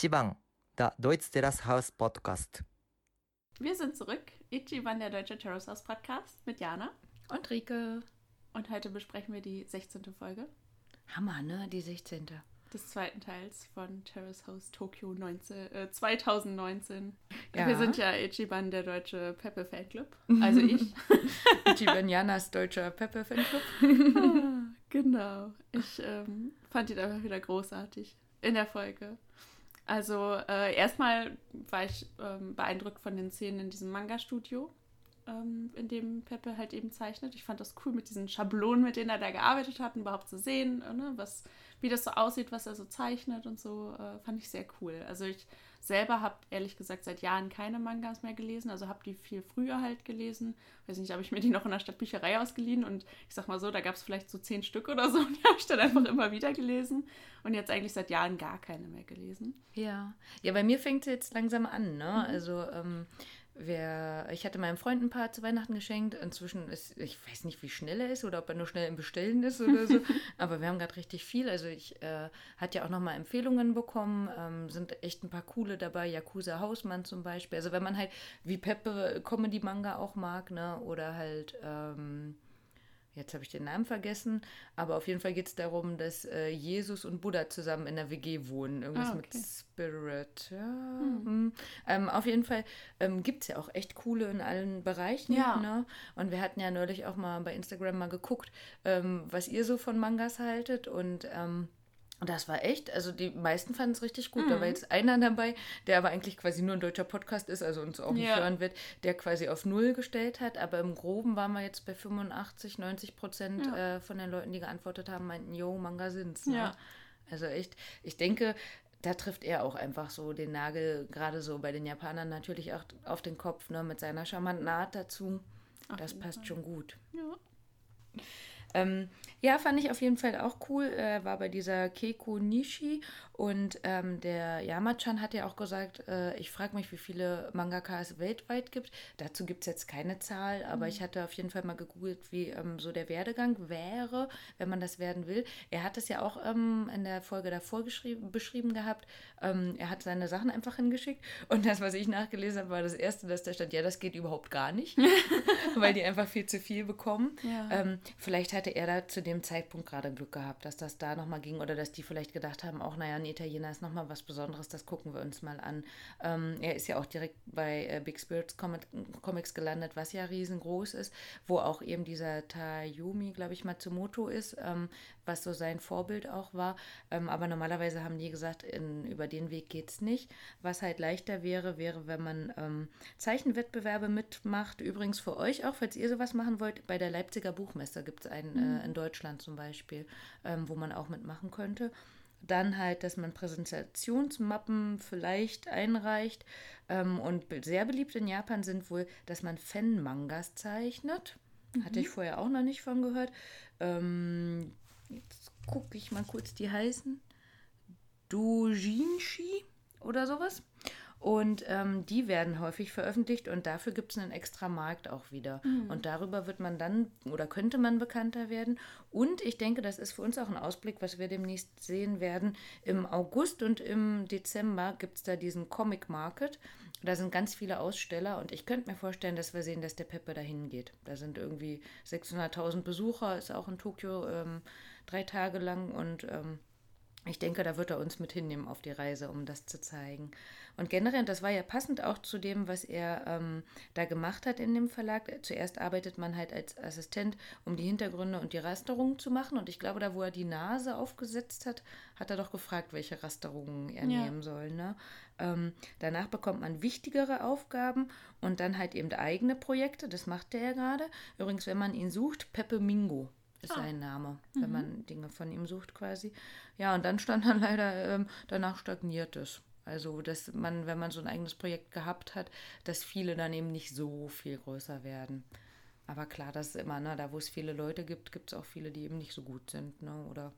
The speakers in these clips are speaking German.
Ichiban, der Deutsch Terrace House Podcast. Wir sind zurück. Ichiban, der Deutsche Terrace House Podcast mit Jana. Und Rike. Und heute besprechen wir die 16. Folge Hammer, ne? Die 16. des zweiten Teils von Terrace House Tokyo 19, äh, 2019. Ja. Wir sind ja Ichiban, der deutsche Peppe Fanclub. Also ich. Ichiban Janas deutscher Peppe Fanclub. Ah, genau. Ich ähm, fand ihn einfach wieder großartig in der Folge. Also äh, erstmal war ich ähm, beeindruckt von den Szenen in diesem Manga-Studio, ähm, in dem Peppe halt eben zeichnet. Ich fand das cool mit diesen Schablonen, mit denen er da gearbeitet hat, und überhaupt zu sehen, äh, ne, was, wie das so aussieht, was er so zeichnet und so, äh, fand ich sehr cool. Also ich selber habe ehrlich gesagt seit Jahren keine Mangas mehr gelesen, also habe die viel früher halt gelesen. Weiß nicht, habe ich mir die noch in der Stadtbücherei ausgeliehen und ich sag mal so, da gab es vielleicht so zehn Stück oder so und die habe ich dann einfach immer wieder gelesen und jetzt eigentlich seit Jahren gar keine mehr gelesen. Ja. Ja, bei mir fängt es jetzt langsam an, ne? Also, ähm, wer, ich hatte meinem Freund ein paar zu Weihnachten geschenkt. Inzwischen ist, ich weiß nicht, wie schnell er ist oder ob er nur schnell im Bestellen ist oder so. Aber wir haben gerade richtig viel. Also ich äh, hatte ja auch nochmal Empfehlungen bekommen. Ähm, sind echt ein paar coole dabei. Yakuza Hausmann zum Beispiel. Also wenn man halt wie Peppe Comedy-Manga auch mag, ne? Oder halt, ähm, Jetzt habe ich den Namen vergessen, aber auf jeden Fall geht es darum, dass äh, Jesus und Buddha zusammen in der WG wohnen. Irgendwas Ah, mit okay. Spirit. Ja. hm. Ähm, auf jeden Fall ähm, gibt es ja auch echt coole in allen Bereichen. Ja. Ne? Und wir hatten ja neulich auch mal bei Instagram mal geguckt, ähm, was ihr so von Mangas haltet. Und ähm, das war echt, also die meisten fanden es richtig gut. Mhm. Da war jetzt einer dabei, der aber eigentlich quasi nur ein deutscher Podcast ist, also uns auch nicht Ja. hören wird, der quasi auf Null gestellt hat. Aber im Groben waren wir jetzt bei 85, 90 Prozent Ja. äh, von den Leuten, die geantwortet haben, meinten, yo, Manga sind's. Ne? Ja. Also echt, ich denke, da trifft er auch einfach so den Nagel, gerade so bei den Japanern natürlich auch auf den Kopf, ne, mit seiner charmanten Art dazu. Auf das passt Fall. schon gut. Ja. Ähm, ja, fand ich auf jeden Fall auch cool. Er war bei dieser Keiko Nishi und ähm, der Yamachan hat ja auch gesagt, äh, ich frage mich, wie viele Mangakas weltweit gibt. Dazu gibt es jetzt keine Zahl, aber ich hatte auf jeden Fall mal gegoogelt, wie ähm, so der Werdegang wäre, wenn man das werden will. Er hat es ja auch ähm, in der Folge davor geschrieben, beschrieben gehabt. Ähm, er hat seine Sachen einfach hingeschickt und das, was ich nachgelesen habe, war das erste, dass da stand, ja, das geht überhaupt gar nicht, weil die einfach viel zu viel bekommen. Ja. Ähm, vielleicht hatte er da zu dem Zeitpunkt gerade Glück gehabt, dass das da nochmal ging oder dass die vielleicht gedacht haben, auch naja, ein Italiener ist nochmal was Besonderes, das gucken wir uns mal an. Ähm, er ist ja auch direkt bei äh, Big Spirits Comic Comics gelandet, was ja riesengroß ist, wo auch eben dieser Tayumi, glaube ich, Matsumoto ist, ähm, was so sein Vorbild auch war. Ähm, aber normalerweise haben die gesagt, in, über den Weg geht es nicht. Was halt leichter wäre, wäre, wenn man ähm, Zeichenwettbewerbe mitmacht. Übrigens für euch auch, falls ihr sowas machen wollt, bei der Leipziger Buchmesse gibt es einen äh, in Deutschland zum Beispiel, ähm, wo man auch mitmachen könnte. Dann halt, dass man Präsentationsmappen vielleicht einreicht. Ähm, und sehr beliebt in Japan sind wohl, dass man Fan-Mangas zeichnet. Hatte ich vorher auch noch nicht von gehört. Ähm, jetzt gucke ich mal kurz, die heißen. Dojinshi oder sowas. Und ähm, die werden häufig veröffentlicht und dafür gibt es einen extra Markt auch wieder. Und darüber wird man dann oder könnte man bekannter werden. Und ich denke, das ist für uns auch ein Ausblick, was wir demnächst sehen werden. Im August und im Dezember gibt es da diesen Comic Market. Da sind ganz viele Aussteller und ich könnte mir vorstellen, dass wir sehen, dass der Peppe dahin geht. Da sind irgendwie 600.000 Besucher, ist auch in Tokio ähm, drei Tage lang und ähm, ich denke, da wird er uns mit hinnehmen auf die Reise, um das zu zeigen. Und generell, das war ja passend auch zu dem, was er ähm, da gemacht hat in dem Verlag. Zuerst arbeitet man halt als Assistent, um die Hintergründe und die Rasterungen zu machen. Und ich glaube, da, wo er die Nase aufgesetzt hat, hat er doch gefragt, welche Rasterungen er Ja. nehmen soll. Ne? Ähm, danach bekommt man wichtigere Aufgaben und dann halt eben eigene Projekte. Das macht er ja gerade. Übrigens, wenn man ihn sucht, Pepe Mingo ist Ah. sein Name, wenn man Dinge von ihm sucht quasi. Ja, und dann stand dann leider, ähm, danach stagniert es. Also, dass man, wenn man so ein eigenes Projekt gehabt hat, dass viele dann eben nicht so viel größer werden. Aber klar, das ist immer, ne, da wo es viele Leute gibt, gibt es auch viele, die eben nicht so gut sind, ne? Oder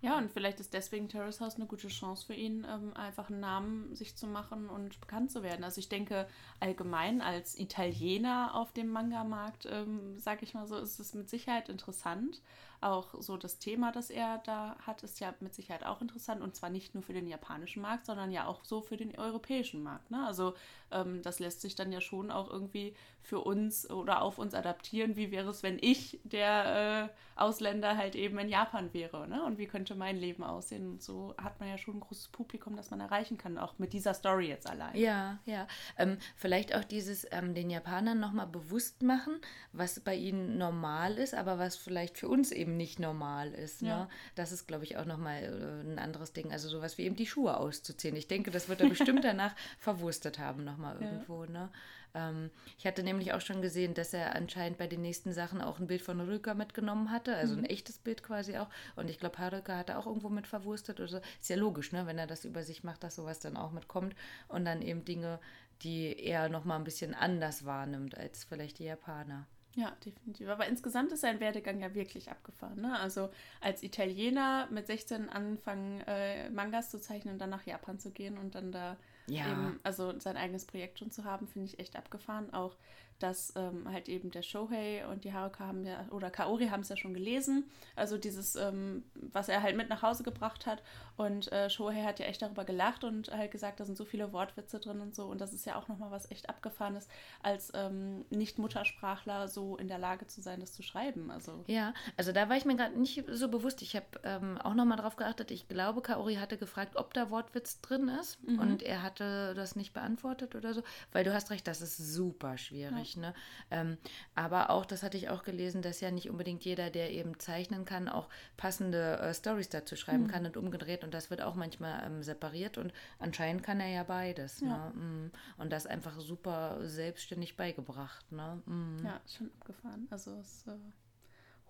Ja, und vielleicht ist deswegen Terrace House eine gute Chance für ihn, ähm, einfach einen Namen sich zu machen und bekannt zu werden. Also ich denke, allgemein als Italiener auf dem Manga-Markt, ähm, sage ich mal so, ist es mit Sicherheit interessant. Auch so das Thema, das er da hat, ist ja mit Sicherheit auch interessant. Und zwar nicht nur für den japanischen Markt, sondern ja auch so für den europäischen Markt. Ne? Also ähm, das lässt sich dann ja schon auch irgendwie für uns oder auf uns adaptieren. Wie wäre es, wenn ich der äh, Ausländer halt eben in Japan wäre? Ne? Und wie könnte mein Leben aussehen? Und so hat man ja schon ein großes Publikum, das man erreichen kann, auch mit dieser Story jetzt allein. Ja, ja. Ähm, vielleicht auch dieses ähm, den Japanern nochmal bewusst machen, was bei ihnen normal ist, aber was vielleicht für uns eben nicht normal ist. Ne? Ja. Das ist, glaube ich, auch nochmal äh, ein anderes Ding. Also sowas wie eben die Schuhe auszuziehen. Ich denke, das wird er bestimmt danach verwurstet haben, nochmal Ja. irgendwo. Ne? Ähm, ich hatte nämlich auch schon gesehen, dass er anscheinend bei den nächsten Sachen auch ein Bild von Rüka mitgenommen hatte, also ein echtes Bild quasi auch. Und ich glaube, Haruka hat er auch irgendwo mit verwurstet oder so. Ist ja logisch, ne? wenn er das über sich macht, dass sowas dann auch mitkommt. Und dann eben Dinge, die er nochmal ein bisschen anders wahrnimmt als vielleicht die Japaner. Ja, definitiv. Aber insgesamt ist sein Werdegang ja wirklich abgefahren. Ne? Also als Italiener mit 16 anfangen, äh, Mangas zu zeichnen und dann nach Japan zu gehen und dann da Ja. eben, also sein eigenes Projekt schon zu haben, finde ich echt abgefahren. Auch, dass ähm, halt eben der Shohei und die Haruka haben ja, oder Kaori haben es ja schon gelesen. Also dieses, ähm, was er halt mit nach Hause gebracht hat. Und äh, Shohei hat ja echt darüber gelacht und halt gesagt, da sind so viele Wortwitze drin und so. Und das ist ja auch nochmal was echt Abgefahrenes, als ähm, Nicht-Muttersprachler so in der Lage zu sein, das zu schreiben. Also Ja, also da war ich mir gerade nicht so bewusst. Ich habe ähm, auch nochmal drauf geachtet. Ich glaube, Kaori hatte gefragt, ob da Wortwitz drin ist. Und er hatte das nicht beantwortet oder so. Weil du hast recht, das ist super schwierig. Ne? Ähm, aber auch, das hatte ich auch gelesen, dass ja nicht unbedingt jeder, der eben zeichnen kann, auch passende äh, Stories dazu schreiben kann und umgedreht. Und das wird auch manchmal ähm, separiert. Und anscheinend kann er ja beides. Ja. Ne? Mm. Und das einfach super selbstständig beigebracht. Ne? Mm. ja, schon abgefahren. Also es ist äh,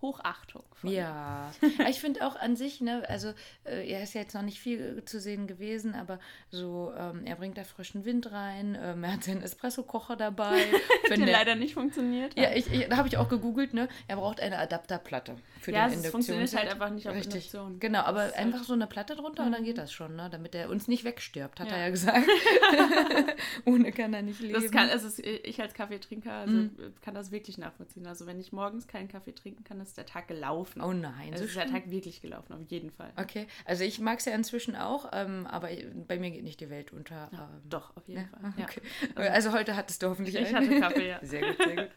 Hochachtung. von- Ja, ich finde auch an sich, ne, also äh, er ist ja jetzt noch nicht viel äh, zu sehen gewesen, aber so, ähm, er bringt da frischen Wind rein, ähm, er hat seinen Espresso-Kocher dabei. Der der- leider nicht funktioniert. ja, ich, ich, da habe ich auch gegoogelt, ne, er braucht eine Adapterplatte für Ja, den es funktioniert Induktionsherd. halt einfach nicht auf Richtig, Induktion. genau, aber Das Mhm. einfach so eine Platte drunter und dann geht das schon, ne, damit er uns nicht wegstirbt, hat Ja. er ja gesagt. Ohne kann er nicht leben. Das kann, also ich als Kaffeetrinker also kann das wirklich nachvollziehen. Also wenn ich morgens keinen Kaffee trinken kann, ist der Tag gelaufen. oh nein, also so ist der schlimm. Tag wirklich gelaufen, auf jeden Fall. Okay, also ich mag es ja inzwischen auch, ähm, aber bei mir geht nicht die Welt unter. Ja, ähm, doch, auf jeden Ja, Fall. Okay. Also, heute hattest du hoffentlich Ich einen. hatte Kaffee, ja. Sehr gut, sehr gut.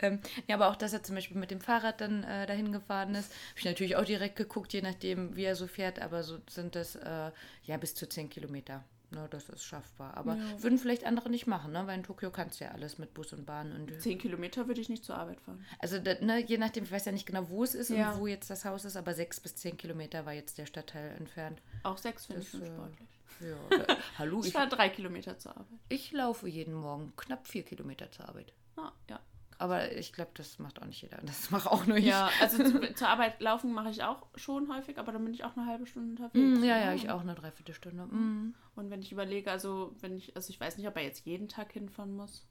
ähm, ja, aber auch, dass er zum Beispiel mit dem Fahrrad dann äh, dahin gefahren ist, habe ich natürlich auch direkt geguckt, je nachdem, wie er so fährt, aber so sind das äh, ja bis zu 10 Kilometer. Ne, das ist schaffbar. Aber Ja. würden vielleicht andere nicht machen, ne? weil in Tokio kannst du ja alles mit Bus und Bahn und. Zehn Kilometer würde ich nicht zur Arbeit fahren. Also, ne, je nachdem, ich weiß ja nicht genau, wo es ist Ja. und wo jetzt das Haus ist, aber sechs bis zehn Kilometer war jetzt der Stadtteil entfernt. Auch sechs finde ich schon äh, sportlich. Ja, da, hallo, Ich ich, fahre drei Kilometer zur Arbeit. ich laufe jeden Morgen knapp vier Kilometer zur Arbeit. Ah, ja. Aber ich glaube, das macht auch nicht jeder. Das mache auch nur ich. Ja, also zu, zur Arbeit laufen mache ich auch schon häufig, aber dann bin ich auch eine halbe Stunde unterwegs. Mm, ja, ja, ich auch eine Dreiviertelstunde. Mm. Und wenn ich überlege, also wenn ich, also ich weiß nicht, ob er jetzt jeden Tag hinfahren muss.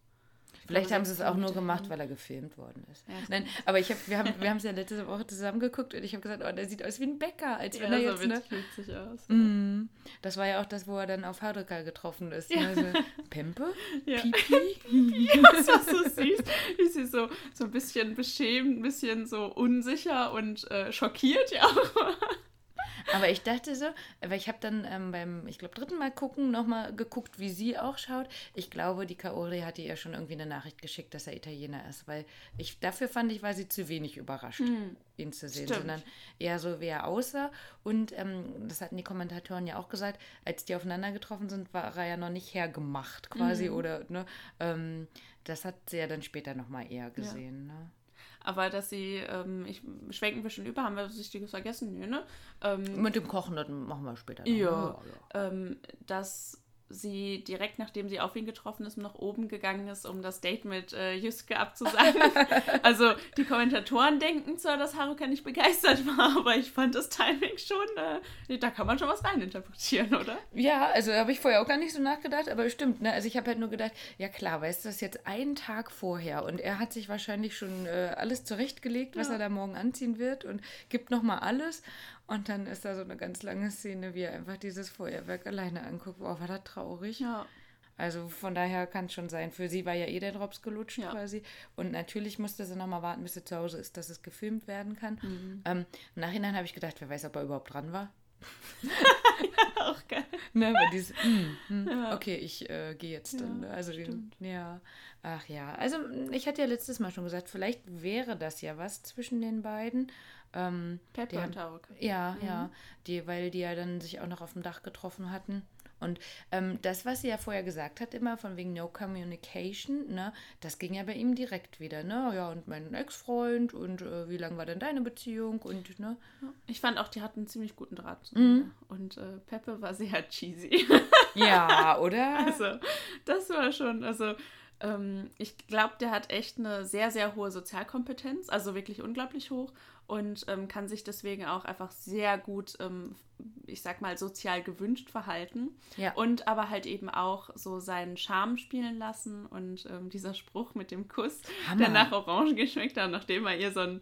Ich Vielleicht haben sie es auch nur gemacht, weil er gefilmt worden ist. Ja, das Nein, aber ich hab, wir haben wir es ja letzte Woche zusammen geguckt und ich habe gesagt, oh, der sieht aus wie ein Bäcker, als wenn Ja, er so jetzt, ne? witzig aus. Mm. Das war ja auch das, wo er dann auf Haruka getroffen ist. Ne? So, Pempe? Ja. Pipi? Was du so siehst, wie sie so, so ein bisschen beschämt, ein bisschen so unsicher und äh, schockiert, ja. Aber ich dachte so, weil ich habe dann ähm, beim, ich glaube, dritten Mal gucken nochmal geguckt, wie sie auch schaut. Ich glaube, die Kaori hatte ihr schon irgendwie eine Nachricht geschickt, dass er Italiener ist, weil ich dafür fand ich, war sie zu wenig überrascht, ihn zu sehen, Stimmt. sondern eher so, wie er aussah. Und ähm, das hatten die Kommentatoren ja auch gesagt, als die aufeinander getroffen sind, war er ja noch nicht hergemacht quasi oder, ne, ähm, das hat sie ja dann später nochmal eher gesehen, ne? Aber dass sie, ähm, ich schwenken wir schon über, haben wir was Wichtiges vergessen? Nö, ne? Ähm, Mit dem Kochen, das machen wir später noch. Ja. ne? ähm, dass sie direkt nachdem sie auf ihn getroffen ist, nach oben gegangen ist, um das Date mit äh, Yusuke abzusagen. also die Kommentatoren denken zwar, dass Haruka nicht begeistert war, aber ich fand das Timing schon, äh, da kann man schon was reininterpretieren, oder? Ja, also habe ich vorher auch gar nicht so nachgedacht, aber stimmt, ne? Also ich habe halt nur gedacht, ja klar, weißt du, das ist jetzt ein Tag vorher und er hat sich wahrscheinlich schon äh, alles zurechtgelegt, was Ja. er da morgen anziehen wird und gibt nochmal alles. Und dann ist da so eine ganz lange Szene, wie er einfach dieses Feuerwerk alleine anguckt. Boah, war das traurig. Ja. Also von daher kann es schon sein. Für sie war ja eh der Drops gelutscht Ja. quasi. Und natürlich musste sie nochmal warten, bis sie zu Hause ist, dass es gefilmt werden kann. Mhm. Ähm, Im Nachhinein habe ich gedacht, wer weiß, ob er überhaupt dran war. Auch geil. Ne, weil dieses, hm, hm, Ja. okay, ich äh, gehe jetzt dann. Ja? Also, stimmt. ja, ach ja. Also, mm, ich hatte ja letztes Mal schon gesagt, vielleicht wäre das ja was zwischen den beiden. Ähm, Pepper und Tauk. ja, ja, die, weil die ja dann sich auch noch auf dem Dach getroffen hatten. Und ähm, das, was sie ja vorher gesagt hat, immer von wegen No Communication, ne, das ging ja bei ihm direkt wieder, ne? Ja, und mein Ex-Freund und äh, wie lang war denn deine Beziehung und, ne? Ich fand auch, die hatten einen ziemlich guten Draht Mhm. Und äh, Peppe war sehr cheesy. Ja, oder? Also, das war schon, also, ähm, ich glaube, der hat echt eine sehr, sehr hohe Sozialkompetenz, also wirklich unglaublich hoch und ähm, kann sich deswegen auch einfach sehr gut, ähm, ich sag mal, sozial gewünscht verhalten. Ja. Und aber halt eben auch so seinen Charme spielen lassen und ähm, dieser Spruch mit dem Kuss, Hammer. der nach Orangen geschmeckt hat, nachdem er ihr so einen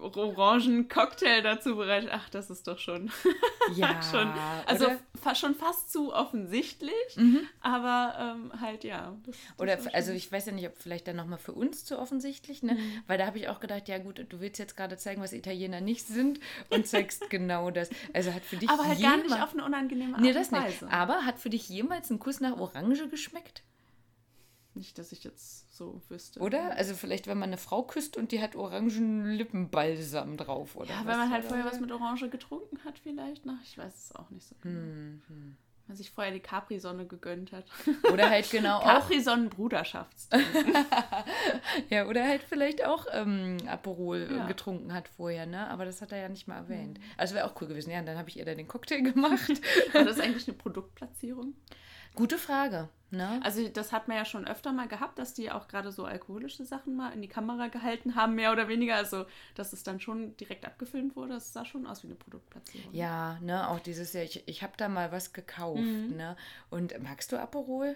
Orangen-Cocktail dazu bereitet. Ach, das ist doch schon. ja, schon, also fa schon fast zu offensichtlich, aber ähm, halt ja. das- das Oder, also ich weiß ja nicht, ob vielleicht dann nochmal für uns zu offensichtlich, ne? Mhm. Weil da habe ich auch gedacht, ja gut, du willst jetzt gerade zeigen, was Italiener nicht sind und zeigst genau das. Also hat für dich aber halt gar nicht auf eine unangenehme Art Nee, und das nicht. Weise. Aber hat für dich jemals ein Kuss nach Orange geschmeckt? Nicht, dass ich jetzt so wüsste. Oder? Also vielleicht, wenn man eine Frau küsst und die hat orangen Lippenbalsam drauf, oder? Ja, wenn man halt Oder? vorher was mit Orange getrunken hat, vielleicht. Na, ich weiß es auch nicht so genau. Hm, Man sich vorher die Capri-Sonne gegönnt hat. Oder halt genau auch. Capri-Sonnen-Bruderschaftst. Ja, oder halt vielleicht auch ähm, Aperol äh, Ja. getrunken hat vorher, ne? Aber das hat er ja nicht mal erwähnt. Also wäre auch cool gewesen. Ja, und dann habe ich ihr da den Cocktail gemacht. War das eigentlich eine Produktplatzierung? Gute Frage, ne? Also das hat man ja schon öfter mal gehabt, dass die auch gerade so alkoholische Sachen mal in die Kamera gehalten haben, mehr oder weniger. Also, dass es dann schon direkt abgefilmt wurde, das sah schon aus wie eine Produktplatzierung. Ja, ne, auch dieses Jahr, ich, ich habe da mal was gekauft, Mhm. ne? Und magst du Aperol?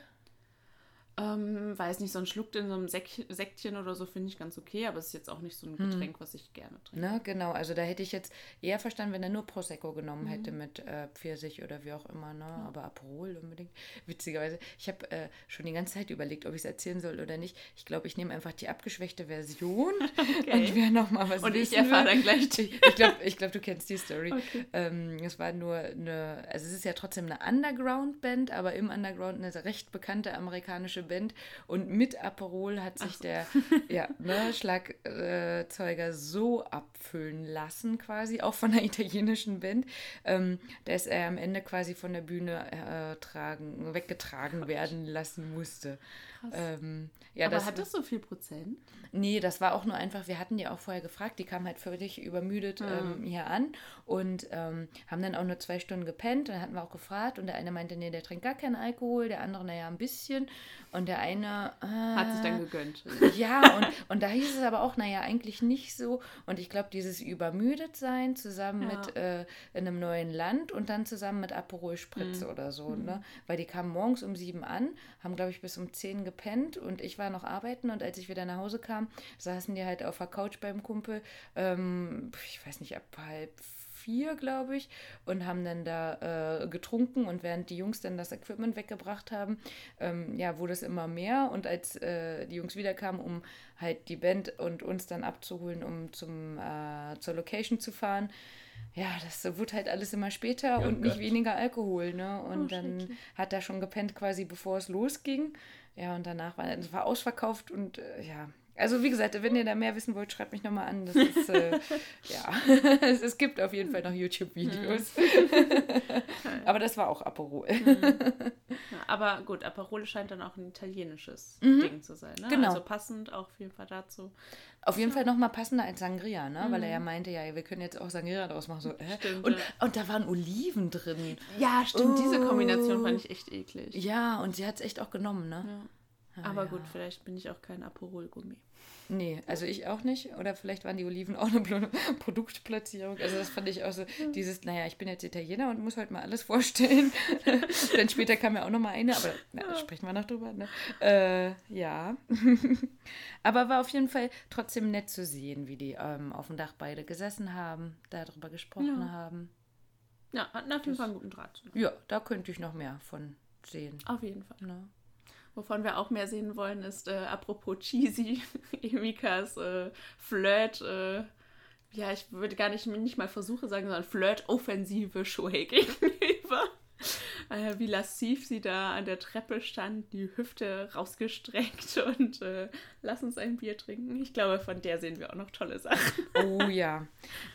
Ähm, weiß nicht, so ein Schluck in so einem Sek Sektchen oder so finde ich ganz okay, aber es ist jetzt auch nicht so ein Getränk, was ich gerne trinke. Ne, genau. Also da hätte ich jetzt eher verstanden, wenn er nur Prosecco genommen hätte Mhm. mit äh, Pfirsich oder wie auch immer, ne? Aber Aperol unbedingt. Witzigerweise, ich habe äh, schon die ganze Zeit überlegt, ob ich es erzählen soll oder nicht. Ich glaube, ich nehme einfach die abgeschwächte Version. Und wer noch mal was Und ich erfahre dann gleich die. Ich, ich glaube, ich glaub, du kennst die Story. Okay. Ähm, es war nur eine, also es ist ja trotzdem eine Underground-Band, aber im Underground eine recht bekannte amerikanische Band. Und mit Aperol hat sich der ja, ne, Schlagzeuger so abfüllen lassen, quasi, auch von einer italienischen Band, ähm, dass er am Ende quasi von der Bühne äh, tragen, weggetragen werden lassen musste. Ähm, ja, aber das, hat das so viel Prozent? Nee, das war auch nur einfach, wir hatten die auch vorher gefragt, die kamen halt völlig übermüdet ähm, hier an und ähm, haben dann auch nur zwei Stunden gepennt. Dann hatten wir auch gefragt und der eine meinte, nee, der trinkt gar keinen Alkohol, der andere, naja, ein bisschen. Und der eine. Äh, Hat sich dann gegönnt. ja, und, und da hieß es aber auch, naja, eigentlich nicht so. Und ich glaube, dieses übermüdet sein zusammen Ja. mit äh, in einem neuen Land und dann zusammen mit Aperol Spritz Mhm. oder so, ne? Weil die kamen morgens um sieben an, haben, glaube ich, bis um zehn gepennt und ich war noch arbeiten und als ich wieder nach Hause kam, saßen die halt auf der Couch beim Kumpel, ähm, ich weiß nicht, ab halb vier, glaube ich, und haben dann da äh, getrunken und während die Jungs dann das Equipment weggebracht haben, ähm, ja, wurde es immer mehr und als äh, die Jungs wiederkamen, um halt die Band und uns dann abzuholen, um zum, äh, zur Location zu fahren, ja, das wurde halt alles immer später Oh und nicht Gott. weniger Alkohol, ne? Und Oh, dann hat er schon gepennt quasi, bevor es losging. Ja, und danach war es war ausverkauft und äh, ja. Also wie gesagt, wenn ihr da mehr wissen wollt, schreibt mich nochmal an. Das ist, äh, ja, es, gibt auf jeden Fall noch YouTube-Videos. Aber das war auch Aperol. Ja, aber gut, Aperol scheint dann auch ein italienisches Ding zu sein. Ne? Genau. Also passend auch auf jeden Fall dazu. Auf jeden Fall nochmal passender als Sangria, ne? Weil er ja meinte, ja, wir können jetzt auch Sangria draus machen. So, äh? Mhm. Stimmt, und, ja. und da waren Oliven drin. Ja, stimmt. Diese Oh. Kombination fand ich echt eklig. Ja, und sie hat es echt auch genommen, ne? Ja. Ah, Aber ja. gut, vielleicht bin ich auch kein Aperol-Gummi. Nee, also ich auch nicht. Oder vielleicht waren die Oliven auch eine blöde Produktplatzierung. Also das fand ich auch so, dieses, naja, ich bin jetzt Italiener und muss heute mal alles vorstellen. Dann später kam ja auch noch mal eine, aber na, da sprechen wir noch drüber. Ne? Äh, ja. aber war auf jeden Fall trotzdem nett zu sehen, wie die ähm, auf dem Dach beide gesessen haben, darüber gesprochen Ja. haben. Ja, hatten auf jeden Fall einen guten Draht. zusammen. Ja, da könnte ich noch mehr von sehen. Auf jeden Fall. Ne? Wovon wir auch mehr sehen wollen, ist äh, apropos cheesy, Emikas äh, Flirt, äh, ja, ich würde gar nicht, nicht mal Versuche sagen, sondern Flirt-Offensive Shohei gegenüber. Äh, wie lassiv sie da an der Treppe stand, die Hüfte rausgestreckt und äh, lass uns ein Bier trinken. Ich glaube, von der sehen wir auch noch tolle Sachen. Oh ja,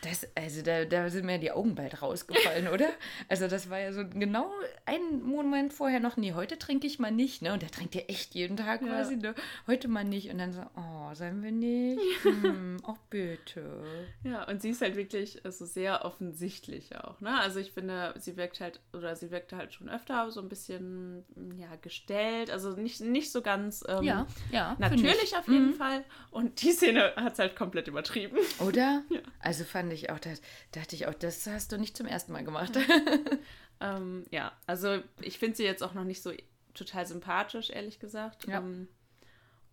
das, also da, da sind mir die Augen bald rausgefallen, oder? Also das war ja so genau ein Moment vorher noch, nee, heute trinke ich mal nicht, ne? Und der trinkt ja echt jeden Tag Ja. quasi, ne? Heute mal nicht. Und dann so, oh, sollen wir nicht? Hm, ach bitte. Ja, und sie ist halt wirklich also sehr offensichtlich auch, ne? Also ich finde, sie wirkt halt, oder sie wirkte halt schon öfter so ein bisschen, ja, gestellt, also nicht, nicht so ganz ähm, ja, find natürlich ich. auf jeden Mhm. Fall. Und die Szene hat es halt komplett übertrieben. Oder? Ja. Also fand ich auch, da dachte ich auch, das hast du nicht zum ersten Mal gemacht. ähm, ja, also ich finde sie jetzt auch noch nicht so total sympathisch, ehrlich gesagt. Ja. Ähm,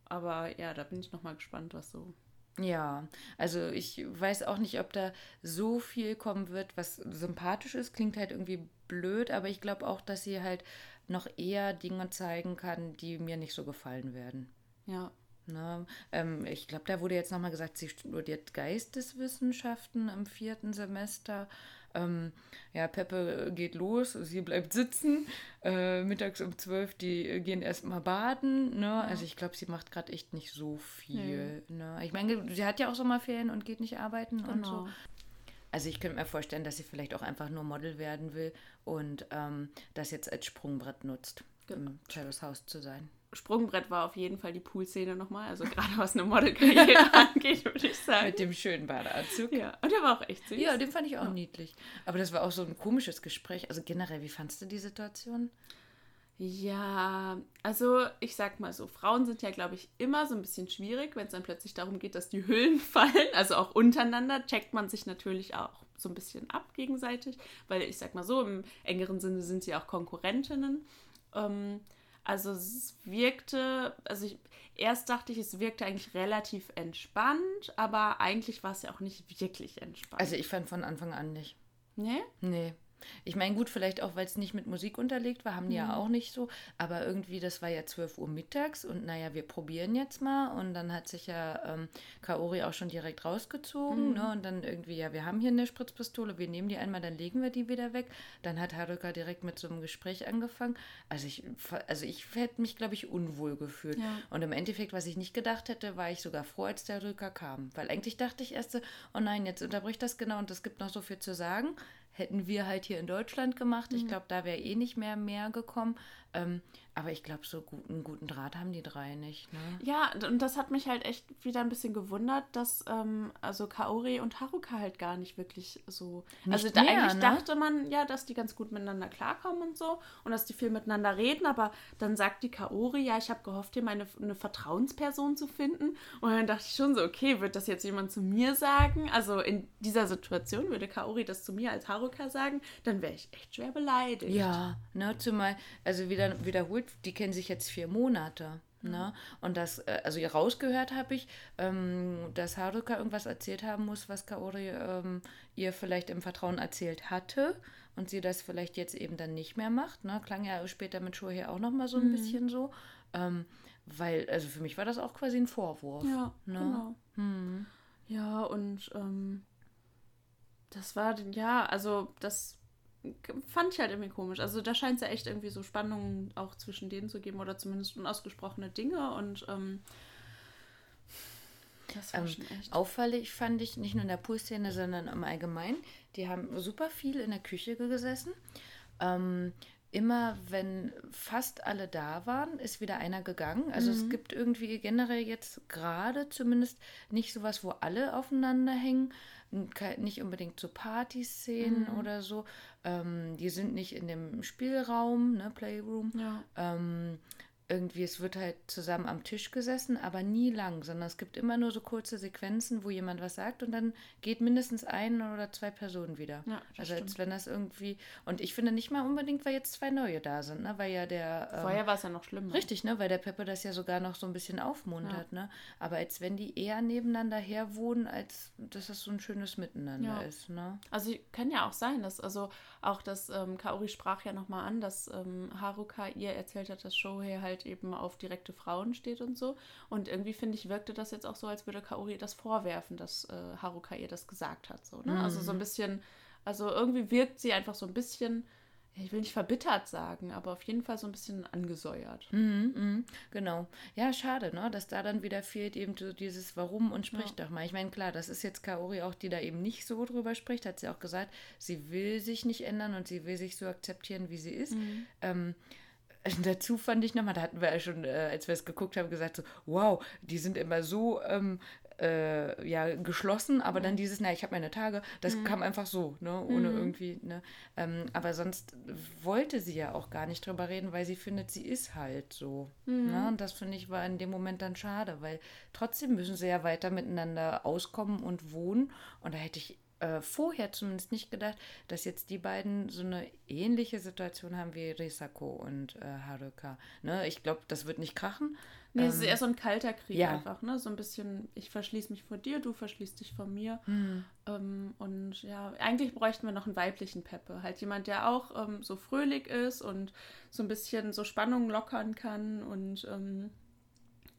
aber ja, da bin ich nochmal gespannt, was so. Ja, also ich weiß auch nicht, ob da so viel kommen wird, was sympathisch ist. Klingt halt irgendwie blöd, aber ich glaube auch, dass sie halt noch eher Dinge zeigen kann, die mir nicht so gefallen werden. Ja. Ne? Ähm, ich glaube, da wurde jetzt nochmal gesagt, sie studiert Geisteswissenschaften im vierten Semester. Ähm, ja, Peppe geht los, sie bleibt sitzen. Äh, mittags um zwölf, die gehen erstmal baden. Ne? Also ich glaube, sie macht gerade echt nicht so viel. Ne? Ich meine, sie hat ja auch Sommerferien und geht nicht arbeiten und so. Also ich könnte mir vorstellen, dass sie vielleicht auch einfach nur Model werden will und ähm, das jetzt als Sprungbrett nutzt, Genau. im Terrace House zu sein. Sprungbrett war auf jeden Fall die Poolszene nochmal. Also gerade was eine Modelkarriere angeht, würde ich sagen. Mit dem schönen Badeanzug. Ja, und der war auch echt süß. Ja, den fand ich auch niedlich. Aber das war auch so ein komisches Gespräch. Also generell, wie fandst du die Situation? Ja, also ich sag mal so, Frauen sind ja, glaube ich, immer so ein bisschen schwierig, wenn es dann plötzlich darum geht, dass die Hüllen fallen. Also auch untereinander checkt man sich natürlich auch so ein bisschen ab gegenseitig, weil ich sag mal so, im engeren Sinne sind sie auch Konkurrentinnen. Ähm, also es wirkte, also ich, erst dachte ich, es wirkte eigentlich relativ entspannt, aber eigentlich war es ja auch nicht wirklich entspannt. Also ich fand von Anfang an nicht. ne? Nee. Ich meine, gut, vielleicht auch, weil es nicht mit Musik unterlegt war, haben die ja auch nicht so. Aber irgendwie, das war ja 12 Uhr mittags und naja, wir probieren jetzt mal. Und dann hat sich ja ähm, Kaori auch schon direkt rausgezogen. Ne? Und dann irgendwie, ja, wir haben hier eine Spritzpistole, wir nehmen die einmal, dann legen wir die wieder weg. Dann hat Haruka direkt mit so einem Gespräch angefangen. Also ich, also ich hätte mich, glaube ich, unwohl gefühlt. Ja. Und im Endeffekt, was ich nicht gedacht hätte, war ich sogar froh, als der Haruka kam. Weil eigentlich dachte ich erst so, oh nein, jetzt unterbricht das genau und es gibt noch so viel zu sagen hätten wir halt hier in Deutschland gemacht. Ich glaube, da wäre eh nicht mehr mehr gekommen. Ähm, aber ich glaube, so einen guten Draht haben die drei nicht. Ne? Ja, und das hat mich halt echt wieder ein bisschen gewundert, dass ähm, also Kaori und Haruka halt gar nicht wirklich so. also Nicht da mehr, eigentlich ne? dachte man ja, dass die ganz gut miteinander klarkommen und so und dass die viel miteinander reden, aber dann sagt die Kaori, ja, ich habe gehofft, hier meine eine Vertrauensperson zu finden. Und dann dachte ich schon so, okay, wird das jetzt jemand zu mir sagen? Also in dieser Situation würde Kaori das zu mir als Haruka sagen, dann wäre ich echt schwer beleidigt. Ja, ne, zumal, also wieder, wiederholt, die kennen sich jetzt vier Monate. Ne? Und das, äh, also rausgehört habe ich, ähm, dass Haruka irgendwas erzählt haben muss, was Kaori ähm, ihr vielleicht im Vertrauen erzählt hatte und sie das vielleicht jetzt eben dann nicht mehr macht. Ne? Klang ja später mit Shohei auch nochmal so ein bisschen so. Ähm, weil, also für mich war das auch quasi ein Vorwurf. Ja, ne? genau. Hm. Ja, und ähm, das war, ja, also das fand ich halt irgendwie komisch. Also da scheint es ja echt irgendwie so Spannungen auch zwischen denen zu geben oder zumindest unausgesprochene Dinge und ähm, das war Ähm, schon echt. Auffällig fand ich nicht nur in der Poolszene, sondern im Allgemeinen. Die haben super viel in der Küche gesessen. Ähm, immer wenn fast alle da waren, ist wieder einer gegangen. Also es gibt irgendwie generell jetzt gerade zumindest nicht sowas, wo alle aufeinander hängen. Nicht unbedingt so Partyszenen oder so. Ähm, die sind nicht in dem Spielraum, ne, Playroom. Ja. Ähm, irgendwie, es wird halt zusammen am Tisch gesessen, aber nie lang, sondern es gibt immer nur so kurze Sequenzen, wo jemand was sagt und dann geht mindestens ein oder zwei Personen wieder. Ja, das also als stimmt. wenn das irgendwie, und ich finde nicht mal unbedingt, weil jetzt zwei neue da sind, ne? Weil ja der. ähm, Vorher war es ja noch schlimmer. Richtig, ne? Weil der Peppe das ja sogar noch so ein bisschen aufmuntert, ne? Aber als wenn die eher nebeneinander herwohnen, als dass das so ein schönes Miteinander Ja. ist, ne? Also kann ja auch sein, dass also auch das ähm, Kaori sprach ja nochmal an, dass ähm, Haruka ihr erzählt hat, dass Shohei halt eben auf direkte Frauen steht und so. Und irgendwie finde ich, wirkte das jetzt auch so, als würde Kaori das vorwerfen, dass äh, Haruka ihr das gesagt hat. So, ne? Also so ein bisschen, also irgendwie wirkt sie einfach so ein bisschen, ja, ich will nicht verbittert sagen, aber auf jeden Fall so ein bisschen angesäuert. Mhm, mhm, genau. Ja, schade, ne? Dass da dann wieder fehlt eben so dieses Warum und sprich doch mal. Ich meine, klar, das ist jetzt Kaori auch, die da eben nicht so drüber spricht, hat sie auch gesagt, sie will sich nicht ändern und sie will sich so akzeptieren, wie sie ist. Ähm, dazu fand ich nochmal, da hatten wir ja schon, äh, als wir es geguckt haben, gesagt so, wow, die sind immer so ähm, äh, ja, geschlossen, aber dann dieses, na, ich habe meine Tage, das kam einfach so, ne, ohne irgendwie, ne. Ähm, aber sonst wollte sie ja auch gar nicht drüber reden, weil sie findet, sie ist halt so. Ne? Und das finde ich war in dem Moment dann schade, weil trotzdem müssen sie ja weiter miteinander auskommen und wohnen. Und da hätte ich äh, vorher zumindest nicht gedacht, dass jetzt die beiden so eine ähnliche Situation haben wie Risako und äh, Haruka. Ne? Ich glaube, das wird nicht krachen. Nee, es ist eher so ein kalter Krieg ja. einfach, ne? So ein bisschen, ich verschließe mich vor dir, du verschließt dich vor mir. Ähm, und ja, eigentlich bräuchten wir noch einen weiblichen Peppe. Halt jemand, der auch ähm, so fröhlich ist und so ein bisschen so Spannungen lockern kann und ähm,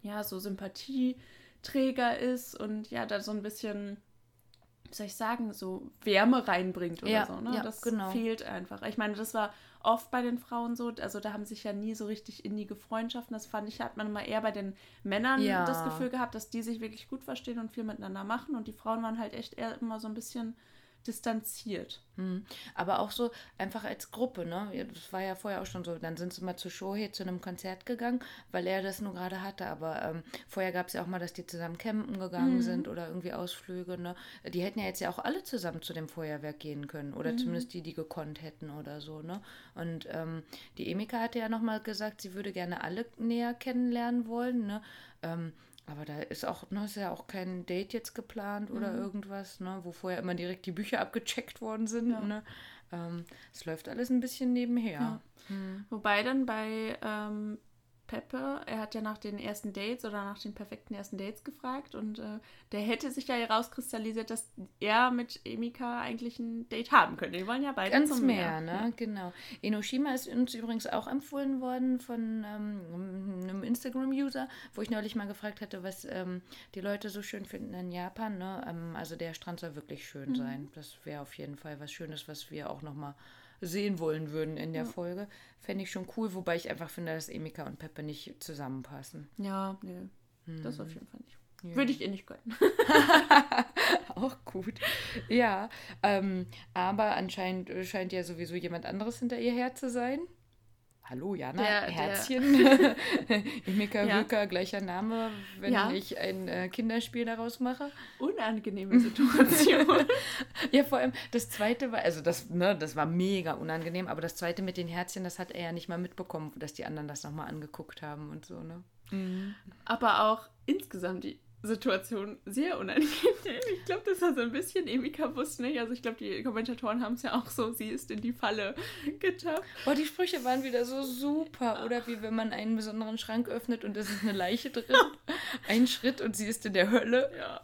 ja, so Sympathieträger ist und ja, da so ein bisschen, soll ich sagen, so Wärme reinbringt oder Ja, so. Ne? ja, das genau. fehlt einfach. Ich meine, das war oft bei den Frauen so, also da haben sich ja nie so richtig innige Freundschaften. Das fand ich, hat man immer eher bei den Männern Ja. das Gefühl gehabt, dass die sich wirklich gut verstehen und viel miteinander machen und die Frauen waren halt echt eher immer so ein bisschen distanziert. Hm. Aber auch so einfach als Gruppe, ne? Das war ja vorher auch schon so. Dann sind sie mal zu Shohei zu einem Konzert gegangen, weil er das nur gerade hatte. Aber ähm, vorher gab es ja auch mal, dass die zusammen campen gegangen sind oder irgendwie Ausflüge, ne? Die hätten ja jetzt ja auch alle zusammen zu dem Feuerwerk gehen können. Oder zumindest die, die gekonnt hätten oder so, ne? Und ähm, die Emika hatte ja nochmal gesagt, sie würde gerne alle näher kennenlernen wollen, ne? Ähm, aber da ist auch, ne, ist ja auch kein Date jetzt geplant oder irgendwas, ne, wo vorher immer direkt die Bücher abgecheckt worden sind. Ne? Ähm, es läuft alles ein bisschen nebenher. Wobei dann bei ähm, Peppe, er hat ja nach den ersten Dates oder nach den perfekten ersten Dates gefragt und äh, der hätte sich ja herauskristallisiert, dass er mit Emika eigentlich ein Date haben könnte. Die wollen ja beide Ganz zum mehr, Meer. ne? Genau. Enoshima ist uns übrigens auch empfohlen worden von ähm, einem Instagram-User, wo ich neulich mal gefragt hatte, was ähm, die Leute so schön finden in Japan. Ne? Ähm, also der Strand soll wirklich schön sein. Das wäre auf jeden Fall was Schönes, was wir auch noch mal sehen wollen würden in der Folge. Fände ich schon cool, wobei ich einfach finde, dass Emika und Peppe nicht zusammenpassen. Ja, nee. Das Hm. auf jeden Fall nicht. Würde ich ihr nicht gönnen. Auch gut. Ja, ähm, aber anscheinend scheint ja sowieso jemand anderes hinter ihr her zu sein. Hallo, Jana, Der- der- Herzchen. Emika Ja. Wilka, gleicher Name, wenn Ja. ich ein äh, Kinderspiel daraus mache. Unangenehme Situation. Ja, vor allem das zweite war, also das, ne, das war mega unangenehm, aber das zweite mit den Herzchen, das hat er ja nicht mal mitbekommen, dass die anderen das nochmal angeguckt haben und so, ne? Aber auch insgesamt die Situation sehr unangenehm. Ich glaube, das war so ein bisschen Emika wusste nicht. Also ich glaube, die Kommentatoren haben es ja auch so, sie ist in die Falle getappt. Boah, die Sprüche waren wieder so super. Oder wie wenn man einen besonderen Schrank öffnet und es ist eine Leiche drin. Ein Schritt und sie ist in der Hölle. Ja.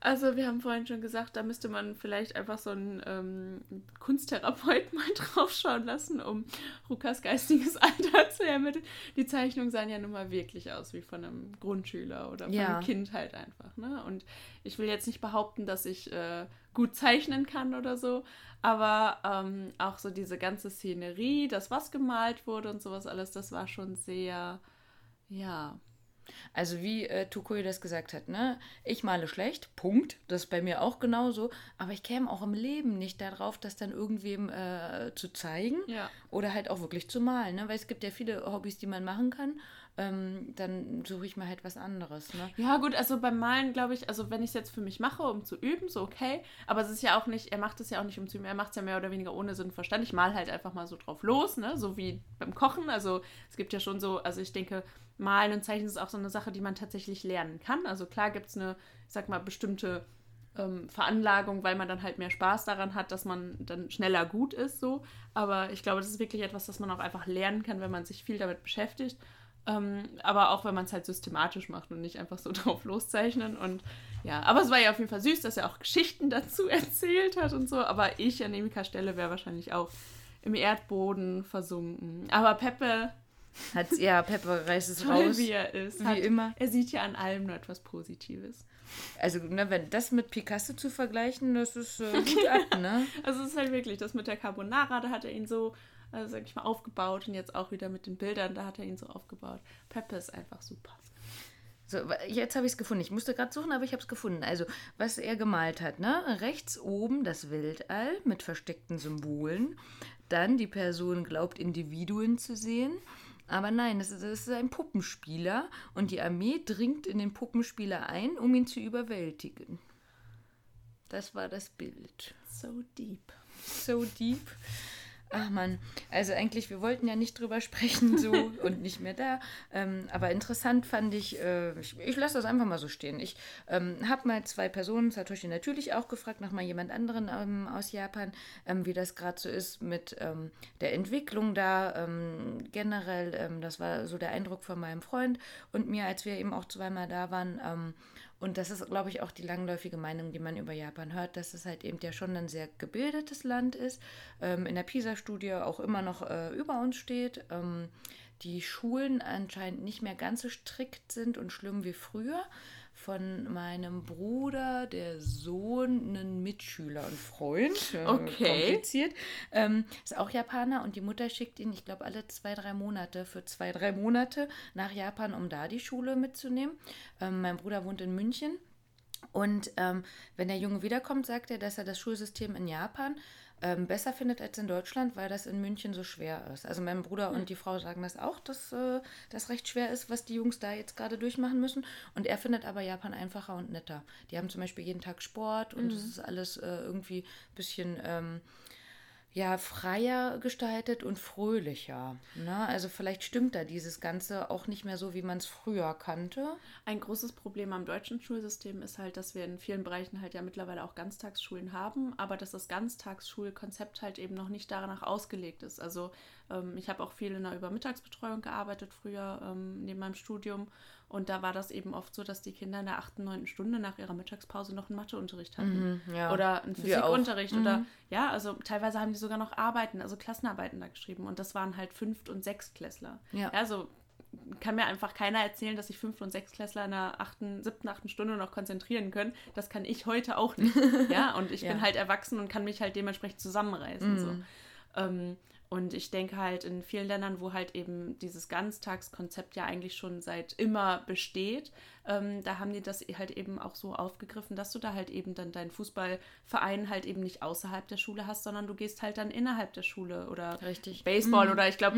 Also wir haben vorhin schon gesagt, da müsste man vielleicht einfach so einen ähm, Kunsttherapeut mal draufschauen lassen, um Rukas geistiges Alter zu ermitteln. Die Zeichnungen sahen ja nun mal wirklich aus wie von einem Grundschüler oder von Ja. einem Kind halt einfach. Ne? Und ich will jetzt nicht behaupten, dass ich äh, gut zeichnen kann oder so, aber ähm, auch so diese ganze Szenerie, das was gemalt wurde und sowas alles, das war schon sehr, ja, Also wie äh, Tukui das gesagt hat, ne? Ich male schlecht, Punkt. Das ist bei mir auch genauso. Aber ich käme auch im Leben nicht darauf, das dann irgendwem äh, zu zeigen Ja. oder halt auch wirklich zu malen. Ne? Weil es gibt ja viele Hobbys, die man machen kann. ähm, dann suche ich mir halt was anderes. Ne? Ja, gut, also beim Malen glaube ich, also wenn ich es jetzt für mich mache, um zu üben, so okay. Aber es ist ja auch nicht, er macht es ja auch nicht um zu üben, er macht es ja mehr oder weniger ohne Sinn und Verstand. Ich mal halt einfach mal so drauf los, ne? So wie beim Kochen. Also es gibt ja schon so, also ich denke, Malen und Zeichnen ist auch so eine Sache, die man tatsächlich lernen kann. Also klar gibt es eine, ich sag mal, bestimmte ähm, Veranlagung, weil man dann halt mehr Spaß daran hat, dass man dann schneller gut ist, so. Aber ich glaube, das ist wirklich etwas, das man auch einfach lernen kann, wenn man sich viel damit beschäftigt. Ähm, aber auch wenn man es halt systematisch macht und nicht einfach so drauf loszeichnen. Und ja, aber es war ja auf jeden Fall süß, dass er auch Geschichten dazu erzählt hat und so. Aber ich an Emikas Stelle wäre wahrscheinlich auch im Erdboden versunken. Aber Peppe. Hat, ja, Peppe reißt es toll, raus. wie er ist. Wie hat, immer. Er sieht ja an allem nur etwas Positives. Also, ne, wenn das mit Picasso zu vergleichen, das ist äh, gut ab, ne? Also es ist halt wirklich, das mit der Carbonara, da hat er ihn so, also sag ich mal, aufgebaut und jetzt auch wieder mit den Bildern, da hat er ihn so aufgebaut. Peppe ist einfach super. So, jetzt habe ich es gefunden. Ich musste gerade suchen, aber ich habe es gefunden. Also, was er gemalt hat, ne? Rechts oben das Weltall mit versteckten Symbolen. Dann die Person glaubt, Individuen zu sehen. Aber nein, das ist, das ist ein Puppenspieler und die Armee dringt in den Puppenspieler ein, um ihn zu überwältigen. Das war das Bild. So deep. So deep. Ach man, also eigentlich, wir wollten ja nicht drüber sprechen so und nicht mehr da. Ähm, aber interessant fand ich, äh, ich, ich lasse das einfach mal so stehen. Ich ähm, habe mal zwei Personen, Satoshi natürlich auch gefragt, nach mal jemand anderen ähm, aus Japan, ähm, wie das gerade so ist mit ähm, der Entwicklung da. Ähm, generell, das war so der Eindruck von meinem Freund und mir, als wir eben auch zweimal da waren. Und das ist, glaube ich, auch die langläufige Meinung, die man über Japan hört, dass es halt eben ja schon ein sehr gebildetes Land ist. Ähm, in der PISA-Studie auch immer noch äh, über uns steht. Ähm, die Schulen anscheinend nicht mehr ganz so strikt sind und schlimm wie früher. Von meinem Bruder, der Sohn, ein Mitschüler und Freund. äh, Okay. Kompliziert. Ähm, ist auch Japaner und die Mutter schickt ihn, ich glaube, alle zwei, drei Monate für zwei, drei Monate nach Japan, um da die Schule mitzunehmen. Ähm, mein Bruder wohnt in München. Und ähm, wenn der Junge wiederkommt, sagt er, dass er das Schulsystem in Japan ähm, besser findet als in Deutschland, weil das in München so schwer ist. Also mein Bruder und die Frau sagen das auch, dass äh, das recht schwer ist, was die Jungs da jetzt gerade durchmachen müssen. Und er findet aber Japan einfacher und netter. Die haben zum Beispiel jeden Tag Sport und es ist alles äh, irgendwie ein bisschen ähm, ja, freier gestaltet und fröhlicher. Ne? Also vielleicht stimmt da dieses Ganze auch nicht mehr so, wie man es früher kannte. Ein großes Problem am deutschen Schulsystem ist halt, dass wir in vielen Bereichen halt ja mittlerweile auch Ganztagsschulen haben, aber dass das Ganztagsschulkonzept halt eben noch nicht danach ausgelegt ist. Also ähm, ich habe auch viel in der Übermittagsbetreuung gearbeitet früher ähm, neben meinem Studium und da war das eben oft so, dass die Kinder in der 8., 9. Stunde nach ihrer Mittagspause noch einen Matheunterricht hatten. Mhm, ja. Oder einen. Physikunterricht oder ja, also teilweise haben die sogar noch Arbeiten, also Klassenarbeiten da geschrieben und das waren halt Fünft- und Sechstklässler. Ja. Also kann mir einfach keiner erzählen, dass sich Fünft- und Sechstklässler in der achten, siebten, achten Stunde noch konzentrieren können. Das kann ich heute auch nicht. ja, und ich Ja. bin halt erwachsen und kann mich halt dementsprechend zusammenreißen. So. Ähm, und ich denke halt in vielen Ländern, wo halt eben dieses Ganztagskonzept ja eigentlich schon seit immer besteht, ähm, da haben die das halt eben auch so aufgegriffen, dass du da halt eben dann deinen Fußballverein halt eben nicht außerhalb der Schule hast, sondern du gehst halt dann innerhalb der Schule oder Richtig. Baseball oder ich glaube,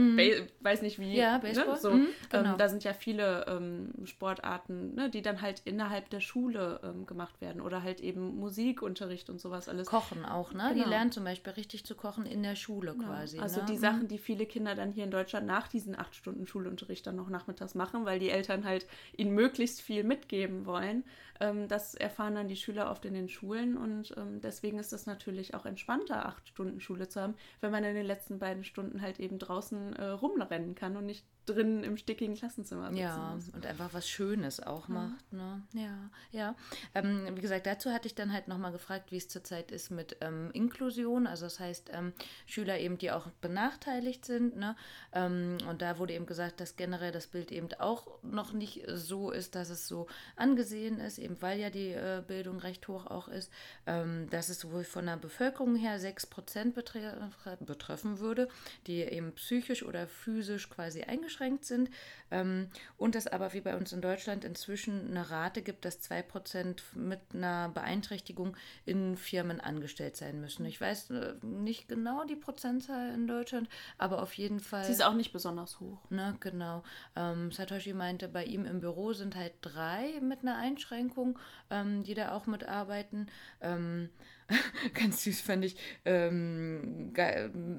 weiß nicht wie. Ja, Baseball, Ne? So, mhm, genau. ähm, da sind ja viele ähm, Sportarten, ne, die dann halt innerhalb der Schule ähm, gemacht werden oder halt eben Musikunterricht und sowas alles. Kochen auch, ne? Die Genau. lernen zum Beispiel richtig zu kochen in der Schule quasi. Also ne? die Sachen, die viele Kinder dann hier in Deutschland nach diesen acht Stunden Schulunterricht dann noch nachmittags machen, weil die Eltern halt ihnen möglichst viel mitgeben wollen. Ähm, das erfahren dann die Schüler oft in den Schulen und ähm, deswegen ist es natürlich auch entspannter, acht Stunden Schule zu haben, wenn man in den letzten beiden Stunden halt eben draußen äh, rumrennen kann und nicht drinnen im stickigen Klassenzimmer sitzen Ja, muss. und einfach was Schönes auch macht. Ne? Ja, ja. Ähm, wie gesagt, dazu hatte ich dann halt nochmal gefragt, wie es zurzeit ist mit ähm, Inklusion. Also das heißt, ähm, Schüler eben, die auch benachteiligt sind. Ne? Ähm, und da wurde eben gesagt, dass generell das Bild eben auch noch nicht so ist, dass es so angesehen ist, eben weil ja die äh, Bildung recht hoch auch ist, ähm, dass es wohl von der Bevölkerung her 6% betre betreffen würde, die eben psychisch oder physisch quasi eingeschränkt sind. Ähm, und es aber wie bei uns in Deutschland inzwischen eine Rate gibt, dass 2% mit einer Beeinträchtigung in Firmen angestellt sein müssen. Ich weiß äh, nicht genau die Prozentzahl in Deutschland, aber auf jeden Fall. Sie ist auch nicht besonders hoch. Ne, genau. Ähm, Satoshi meinte, bei ihm im Büro sind halt drei mit einer Einschränkung, ähm, die da auch mitarbeiten. Ähm, ganz süß fand ich, ähm,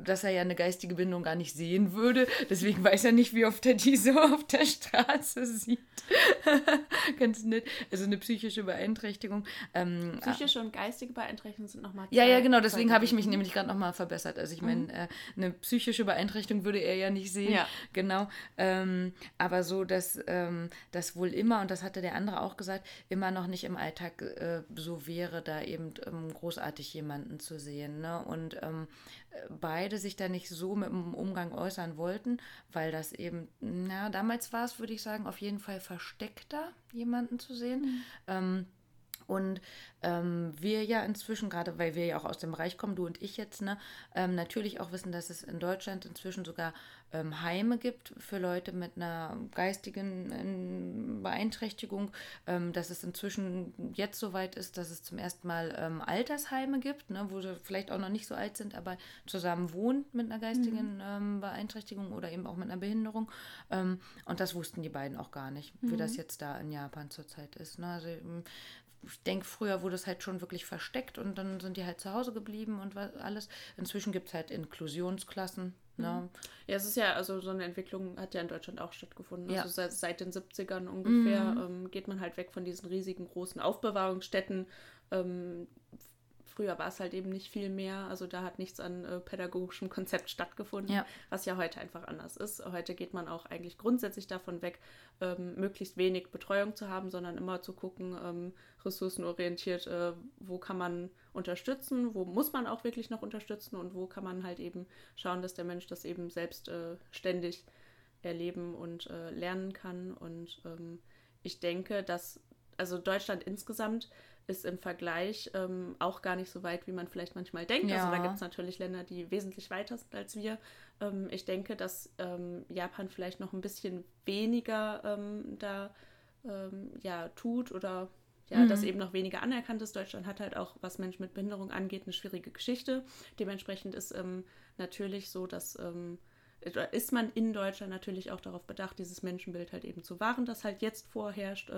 dass er ja eine geistige Bindung gar nicht sehen würde. Deswegen weiß er nicht, wie oft er die so auf der Straße sieht. ganz nett. Also eine psychische Beeinträchtigung. Ähm, psychische und geistige Beeinträchtigungen sind nochmal. Ja, ja, genau. Deswegen habe ich mich nämlich gerade nochmal verbessert. Also ich meine, mhm. äh, eine psychische Beeinträchtigung würde er ja nicht sehen. Ja. Genau. Ähm, aber so, dass ähm, das wohl immer, und das hatte der andere auch gesagt, immer noch nicht im Alltag äh, so wäre, da eben ähm, groß großartig, jemanden zu sehen. Ne? Und ähm, beide sich da nicht so mit dem Umgang äußern wollten, weil das eben, na, damals war es, würde ich sagen, auf jeden Fall versteckter, jemanden zu sehen. Mhm. Ähm, und ähm, wir ja inzwischen, gerade weil wir ja auch aus dem Bereich kommen, du und ich jetzt, ne, ähm, natürlich auch wissen, dass es in Deutschland inzwischen sogar ähm, Heime gibt für Leute mit einer geistigen ähm, Beeinträchtigung, ähm, dass es inzwischen jetzt soweit ist, dass es zum ersten Mal ähm, Altersheime gibt, ne, wo sie vielleicht auch noch nicht so alt sind, aber zusammen wohnen mit einer geistigen mhm. Beeinträchtigung oder eben auch mit einer Behinderung. und das wussten die beiden auch gar nicht, mhm. wie das jetzt da in Japan zurzeit ist. Ne? Also ich denke, früher wurde es halt schon wirklich versteckt und dann sind die halt zu Hause geblieben und was alles. Inzwischen gibt es halt Inklusionsklassen. Ne? Mhm. Ja, es ist ja, also so eine Entwicklung hat ja in Deutschland auch stattgefunden. Ja. Also seit, seit, den 70ern ungefähr mhm. ähm, geht man halt weg von diesen riesigen großen Aufbewahrungsstätten, ähm, Früher war es halt eben nicht viel mehr, also da hat nichts an äh, pädagogischem Konzept stattgefunden, ja. was ja heute einfach anders ist. Heute geht man auch eigentlich grundsätzlich davon weg, ähm, möglichst wenig Betreuung zu haben, sondern immer zu gucken, ähm, ressourcenorientiert, äh, wo kann man unterstützen, wo muss man auch wirklich noch unterstützen und wo kann man halt eben schauen, dass der Mensch das eben selbst äh, ständig erleben und äh, lernen kann. Und ähm, ich denke, dass also Deutschland insgesamt ist im Vergleich ähm, auch gar nicht so weit, wie man vielleicht manchmal denkt. Ja. Also da gibt es natürlich Länder, die wesentlich weiter sind als wir. Ähm, ich denke, dass ähm, Japan vielleicht noch ein bisschen weniger ähm, da ähm, ja, tut oder ja, mhm. das eben noch weniger anerkannt ist. Deutschland hat halt auch, was Menschen mit Behinderung angeht, eine schwierige Geschichte. Dementsprechend ist ähm, natürlich so, dass ist man in Deutschland natürlich auch darauf bedacht, dieses Menschenbild halt eben zu wahren, das halt jetzt vorherrscht.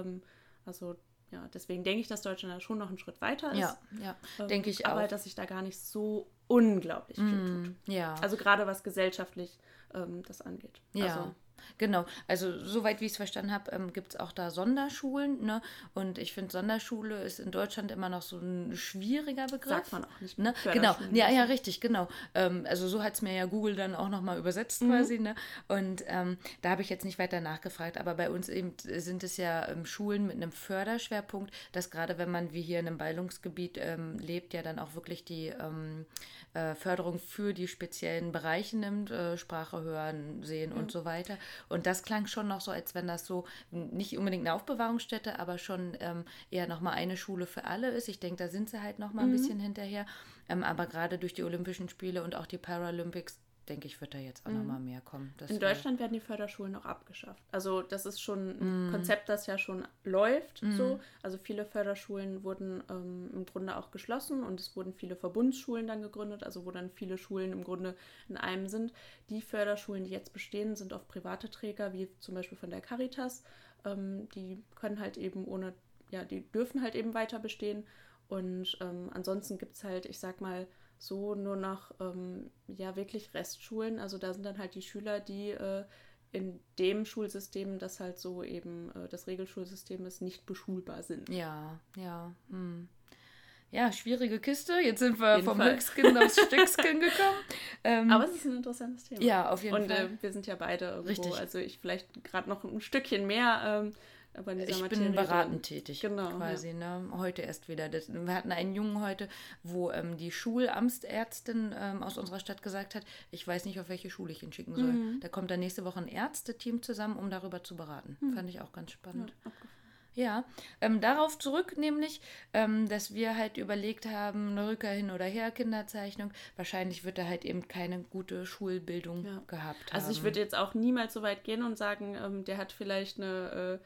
also ja, deswegen denke ich, dass Deutschland da schon noch einen Schritt weiter ist. Ja, ja, ähm, denke ich aber, auch. dass sich da gar nicht so unglaublich viel mm, tut. Ja. Also gerade was gesellschaftlich ähm, das angeht. Ja. Also, Genau, also soweit wie ich es verstanden habe, ähm, gibt es auch da Sonderschulen. Ne? Und ich finde, Sonderschule ist in Deutschland immer noch so ein schwieriger Begriff. Sagt man auch nicht. Ne? Genau, ja, ja, richtig, genau. Ähm, also so hat es mir ja Google dann auch nochmal übersetzt mhm. quasi. Ne? Und ähm, da habe ich jetzt nicht weiter nachgefragt, aber bei uns eben sind es ja ähm, Schulen mit einem Förderschwerpunkt, dass gerade wenn man wie hier in einem Ballungsgebiet ähm, lebt, ja dann auch wirklich die ähm, äh, Förderung für die speziellen Bereiche nimmt, äh, Sprache hören, sehen mhm. und so weiter. Und das klang schon noch so, als wenn das so nicht unbedingt eine Aufbewahrungsstätte, aber schon ähm, eher nochmal eine Schule für alle ist. Ich denke, da sind sie halt nochmal mhm. ein bisschen hinterher. Ähm, aber gerade durch die Olympischen Spiele und auch die Paralympics denke ich, wird da jetzt auch mhm. nochmal mehr kommen. In Deutschland werden die Förderschulen auch abgeschafft. Also das ist schon ein mhm. Konzept, das ja schon läuft. Mhm. So. Also viele Förderschulen wurden ähm, im Grunde auch geschlossen und es wurden viele Verbundsschulen dann gegründet, also wo dann viele Schulen im Grunde in einem sind. Die Förderschulen, die jetzt bestehen, sind oft private Träger, wie zum Beispiel von der Caritas. Ähm, die können halt eben ohne, ja, die dürfen halt eben weiter bestehen. Und ähm, ansonsten gibt es halt, ich sag mal, so nur noch ähm, ja wirklich Restschulen. Also da sind dann halt die Schüler, die äh, in dem Schulsystem, das halt so eben äh, das Regelschulsystem ist, nicht beschulbar sind. Ja, ja. Hm. Ja, schwierige Kiste. Jetzt sind wir vom Fall. Höchstkind aufs Stückskin gekommen. Ähm, Aber es ist ein interessantes Thema. Ja, auf jeden Und, Fall. Und äh, wir sind ja beide irgendwo, Richtig. also ich vielleicht gerade noch ein Stückchen mehr ähm, aber ich Materie bin beratend tätig, genau, quasi. Ja. Ne? Heute erst wieder. Das, wir hatten einen Jungen heute, wo ähm, die Schulamtsärztin ähm, aus unserer Stadt gesagt hat, ich weiß nicht, auf welche Schule ich ihn schicken soll. Mhm. Da kommt dann nächste Woche ein Ärzteteam zusammen, um darüber zu beraten. Mhm. Fand ich auch ganz spannend. Ja, ja, ähm, darauf zurück nämlich, ähm, dass wir halt überlegt haben, eine Rückkehr hin oder her, Kinderzeichnung. Wahrscheinlich wird er halt eben keine gute Schulbildung ja. gehabt haben. Also ich würde jetzt auch niemals so weit gehen und sagen, ähm, der hat vielleicht eine äh,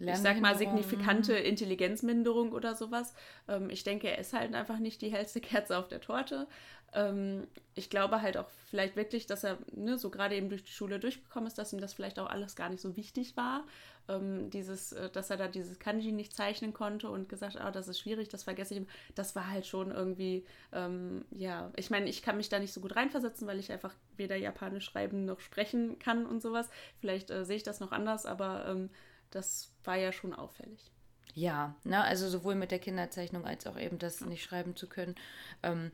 ich sag mal, signifikante Intelligenzminderung oder sowas. Ähm, ich denke, er ist halt einfach nicht die hellste Kerze auf der Torte. Ähm, ich glaube halt auch vielleicht wirklich, dass er ne, so gerade eben durch die Schule durchgekommen ist, dass ihm das vielleicht auch alles gar nicht so wichtig war. Ähm, dieses, äh, dass er da dieses Kanji nicht zeichnen konnte und gesagt, oh, das ist schwierig, das vergesse ich. Das war halt schon irgendwie, ähm, ja, ich meine, ich kann mich da nicht so gut reinversetzen, weil ich einfach weder Japanisch schreiben noch sprechen kann und sowas. Vielleicht äh, sehe ich das noch anders, aber ähm, das war ja schon auffällig. Ja, ne, also sowohl mit der Kinderzeichnung als auch eben das nicht schreiben zu können. Ähm,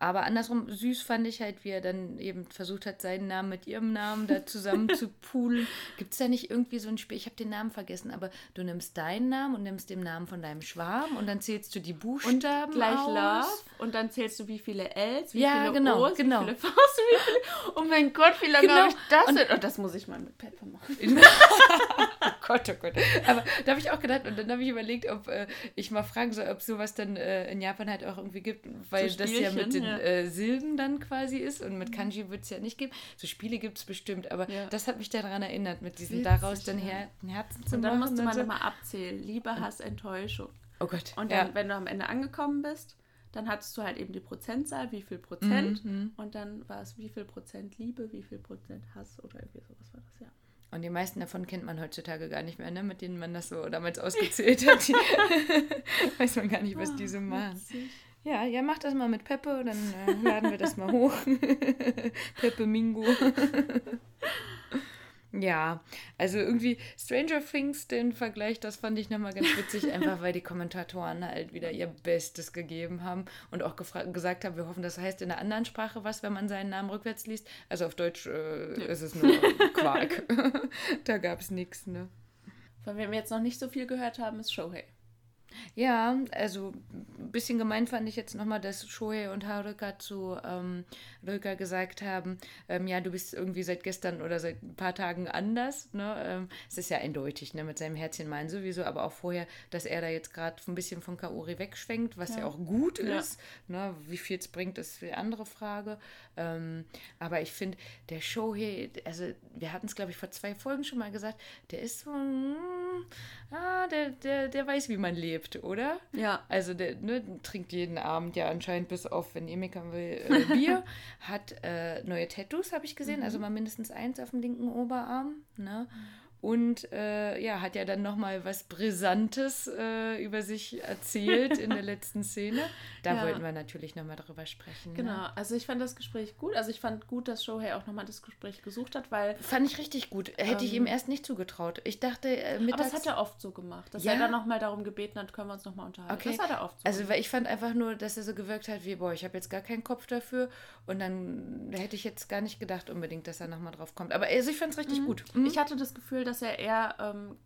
aber andersrum süß fand ich halt, wie er dann eben versucht hat, seinen Namen mit ihrem Namen da zusammen zu poolen. Gibt es da nicht irgendwie so ein Spiel? Ich habe den Namen vergessen, aber du nimmst deinen Namen und nimmst den Namen von deinem Schwarm und dann zählst du die Buchstaben und gleich aus. Love und dann zählst du, wie viele Ls, wie ja, viele genau, O's, genau. wie viele V's, wie viele... Oh mein Gott, wie lange Genau. habe ich das Und- denn? Oh, das muss ich mal mit Pepper machen. oh Gott, oh Gott. Aber da habe ich auch gedacht und dann habe ich überlegt, ob äh, ich mal fragen soll, ob sowas dann äh, in Japan halt auch irgendwie gibt, weil So das ja mit den ja. Äh, Silben dann quasi ist und mit Kanji wird es ja nicht geben. So Spiele gibt es bestimmt, aber Ja. das hat mich daran erinnert, mit diesen Witzig, daraus dann ja. Her Herzen zu Und dann machen. musste man so. immer abzählen. Liebe, Hass, Enttäuschung. Oh Gott. Und ja. dann, wenn du am Ende angekommen bist, dann hattest du halt eben die Prozentzahl, wie viel Prozent. Mhm. Und dann war es wie viel Prozent Liebe, wie viel Prozent Hass oder irgendwie sowas war das, ja. Und die meisten davon kennt man heutzutage gar nicht mehr, ne? mit denen man das so damals ausgezählt hat. Die weiß man gar nicht, was die so machen. Witzig. Ja, ja, mach das mal mit Peppe, dann äh, laden wir das mal hoch. Peppe Mingo. ja, also irgendwie Stranger Things, den Vergleich, das fand ich nochmal ganz witzig, einfach weil die Kommentatoren halt wieder ihr Bestes gegeben haben und auch gesagt haben, wir hoffen, das heißt in einer anderen Sprache was, wenn man seinen Namen rückwärts liest. Also auf Deutsch äh, ist es nur Quark. da gab es nichts, ne? Von wem wir jetzt noch nicht so viel gehört haben, ist Shohei. Ja, also ein bisschen gemein fand ich jetzt nochmal, dass Shohei und Haruka zu ähm, Ruika gesagt haben, ähm, ja, du bist irgendwie seit gestern oder seit ein paar Tagen anders. Ne? Ähm, es ist ja eindeutig, ne? mit seinem Herzchen meinen sowieso, aber auch vorher, dass er da jetzt gerade ein bisschen von Kaori wegschwenkt, was ja, Ja. auch gut Ja. ist. Ne? Wie viel es bringt, ist eine andere Frage. Ähm, aber ich finde, der Shohei, also wir hatten es, glaube ich, vor zwei Folgen schon mal gesagt, der ist so, mm, ah, der, der, der weiß, wie man lebt, oder? Ja. Also der ne, trinkt jeden Abend ja anscheinend bis auf, wenn ihr meckern will, äh, Bier. hat äh, neue Tattoos, habe ich gesehen, also mal mindestens eins auf dem linken Oberarm. Ne? Und äh, ja, hat ja dann nochmal was Brisantes äh, über sich erzählt in der letzten Szene. Da Ja. wollten wir natürlich nochmal drüber sprechen. Genau, Ne? also ich fand das Gespräch gut. Also ich fand gut, dass Shohei auch nochmal das Gespräch gesucht hat, weil. Fand ich richtig gut. Hätte ich Ähm, ihm erst nicht zugetraut. Ich dachte, äh, Aber mittags... das hat er oft so gemacht, dass Ja? er dann nochmal darum gebeten hat, können wir uns nochmal unterhalten. Okay. Das hat er oft so Also, weil ich fand einfach nur, dass er so gewirkt hat, wie, boah, ich habe jetzt gar keinen Kopf dafür. Und dann hätte ich jetzt gar nicht gedacht unbedingt, dass er nochmal drauf kommt. Aber also, ich fand es richtig gut. Mhm. Ich hatte das Gefühl, dass er eher, ähm,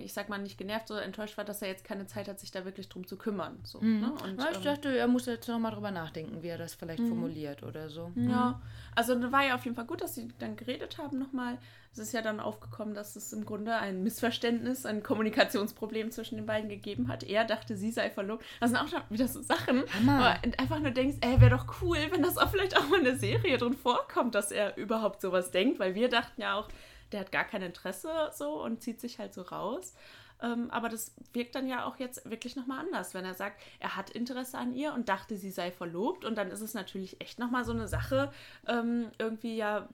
ich sag mal, nicht genervt oder enttäuscht war, dass er jetzt keine Zeit hat, sich da wirklich drum zu kümmern. So, ne? Und, Ja, ich ähm, dachte, er muss jetzt nochmal drüber nachdenken, wie er das vielleicht formuliert oder so. Ja, also da war ja auf jeden Fall gut, dass sie dann geredet haben nochmal. Es ist ja dann aufgekommen, dass es im Grunde ein Missverständnis, ein Kommunikationsproblem zwischen den beiden gegeben hat. Er dachte, sie sei verlobt. Das sind auch schon wieder so Sachen, Hammer. wo du einfach nur denkst, ey, wäre doch cool, wenn das auch vielleicht auch mal in der Serie drin vorkommt, dass er überhaupt sowas denkt, weil wir dachten ja auch, der hat gar kein Interesse so und zieht sich halt so raus. Ähm, aber das wirkt dann ja auch jetzt wirklich nochmal anders, wenn er sagt, er hat Interesse an ihr und dachte, sie sei verlobt. Und dann ist es natürlich echt nochmal so eine Sache, ähm, irgendwie ja,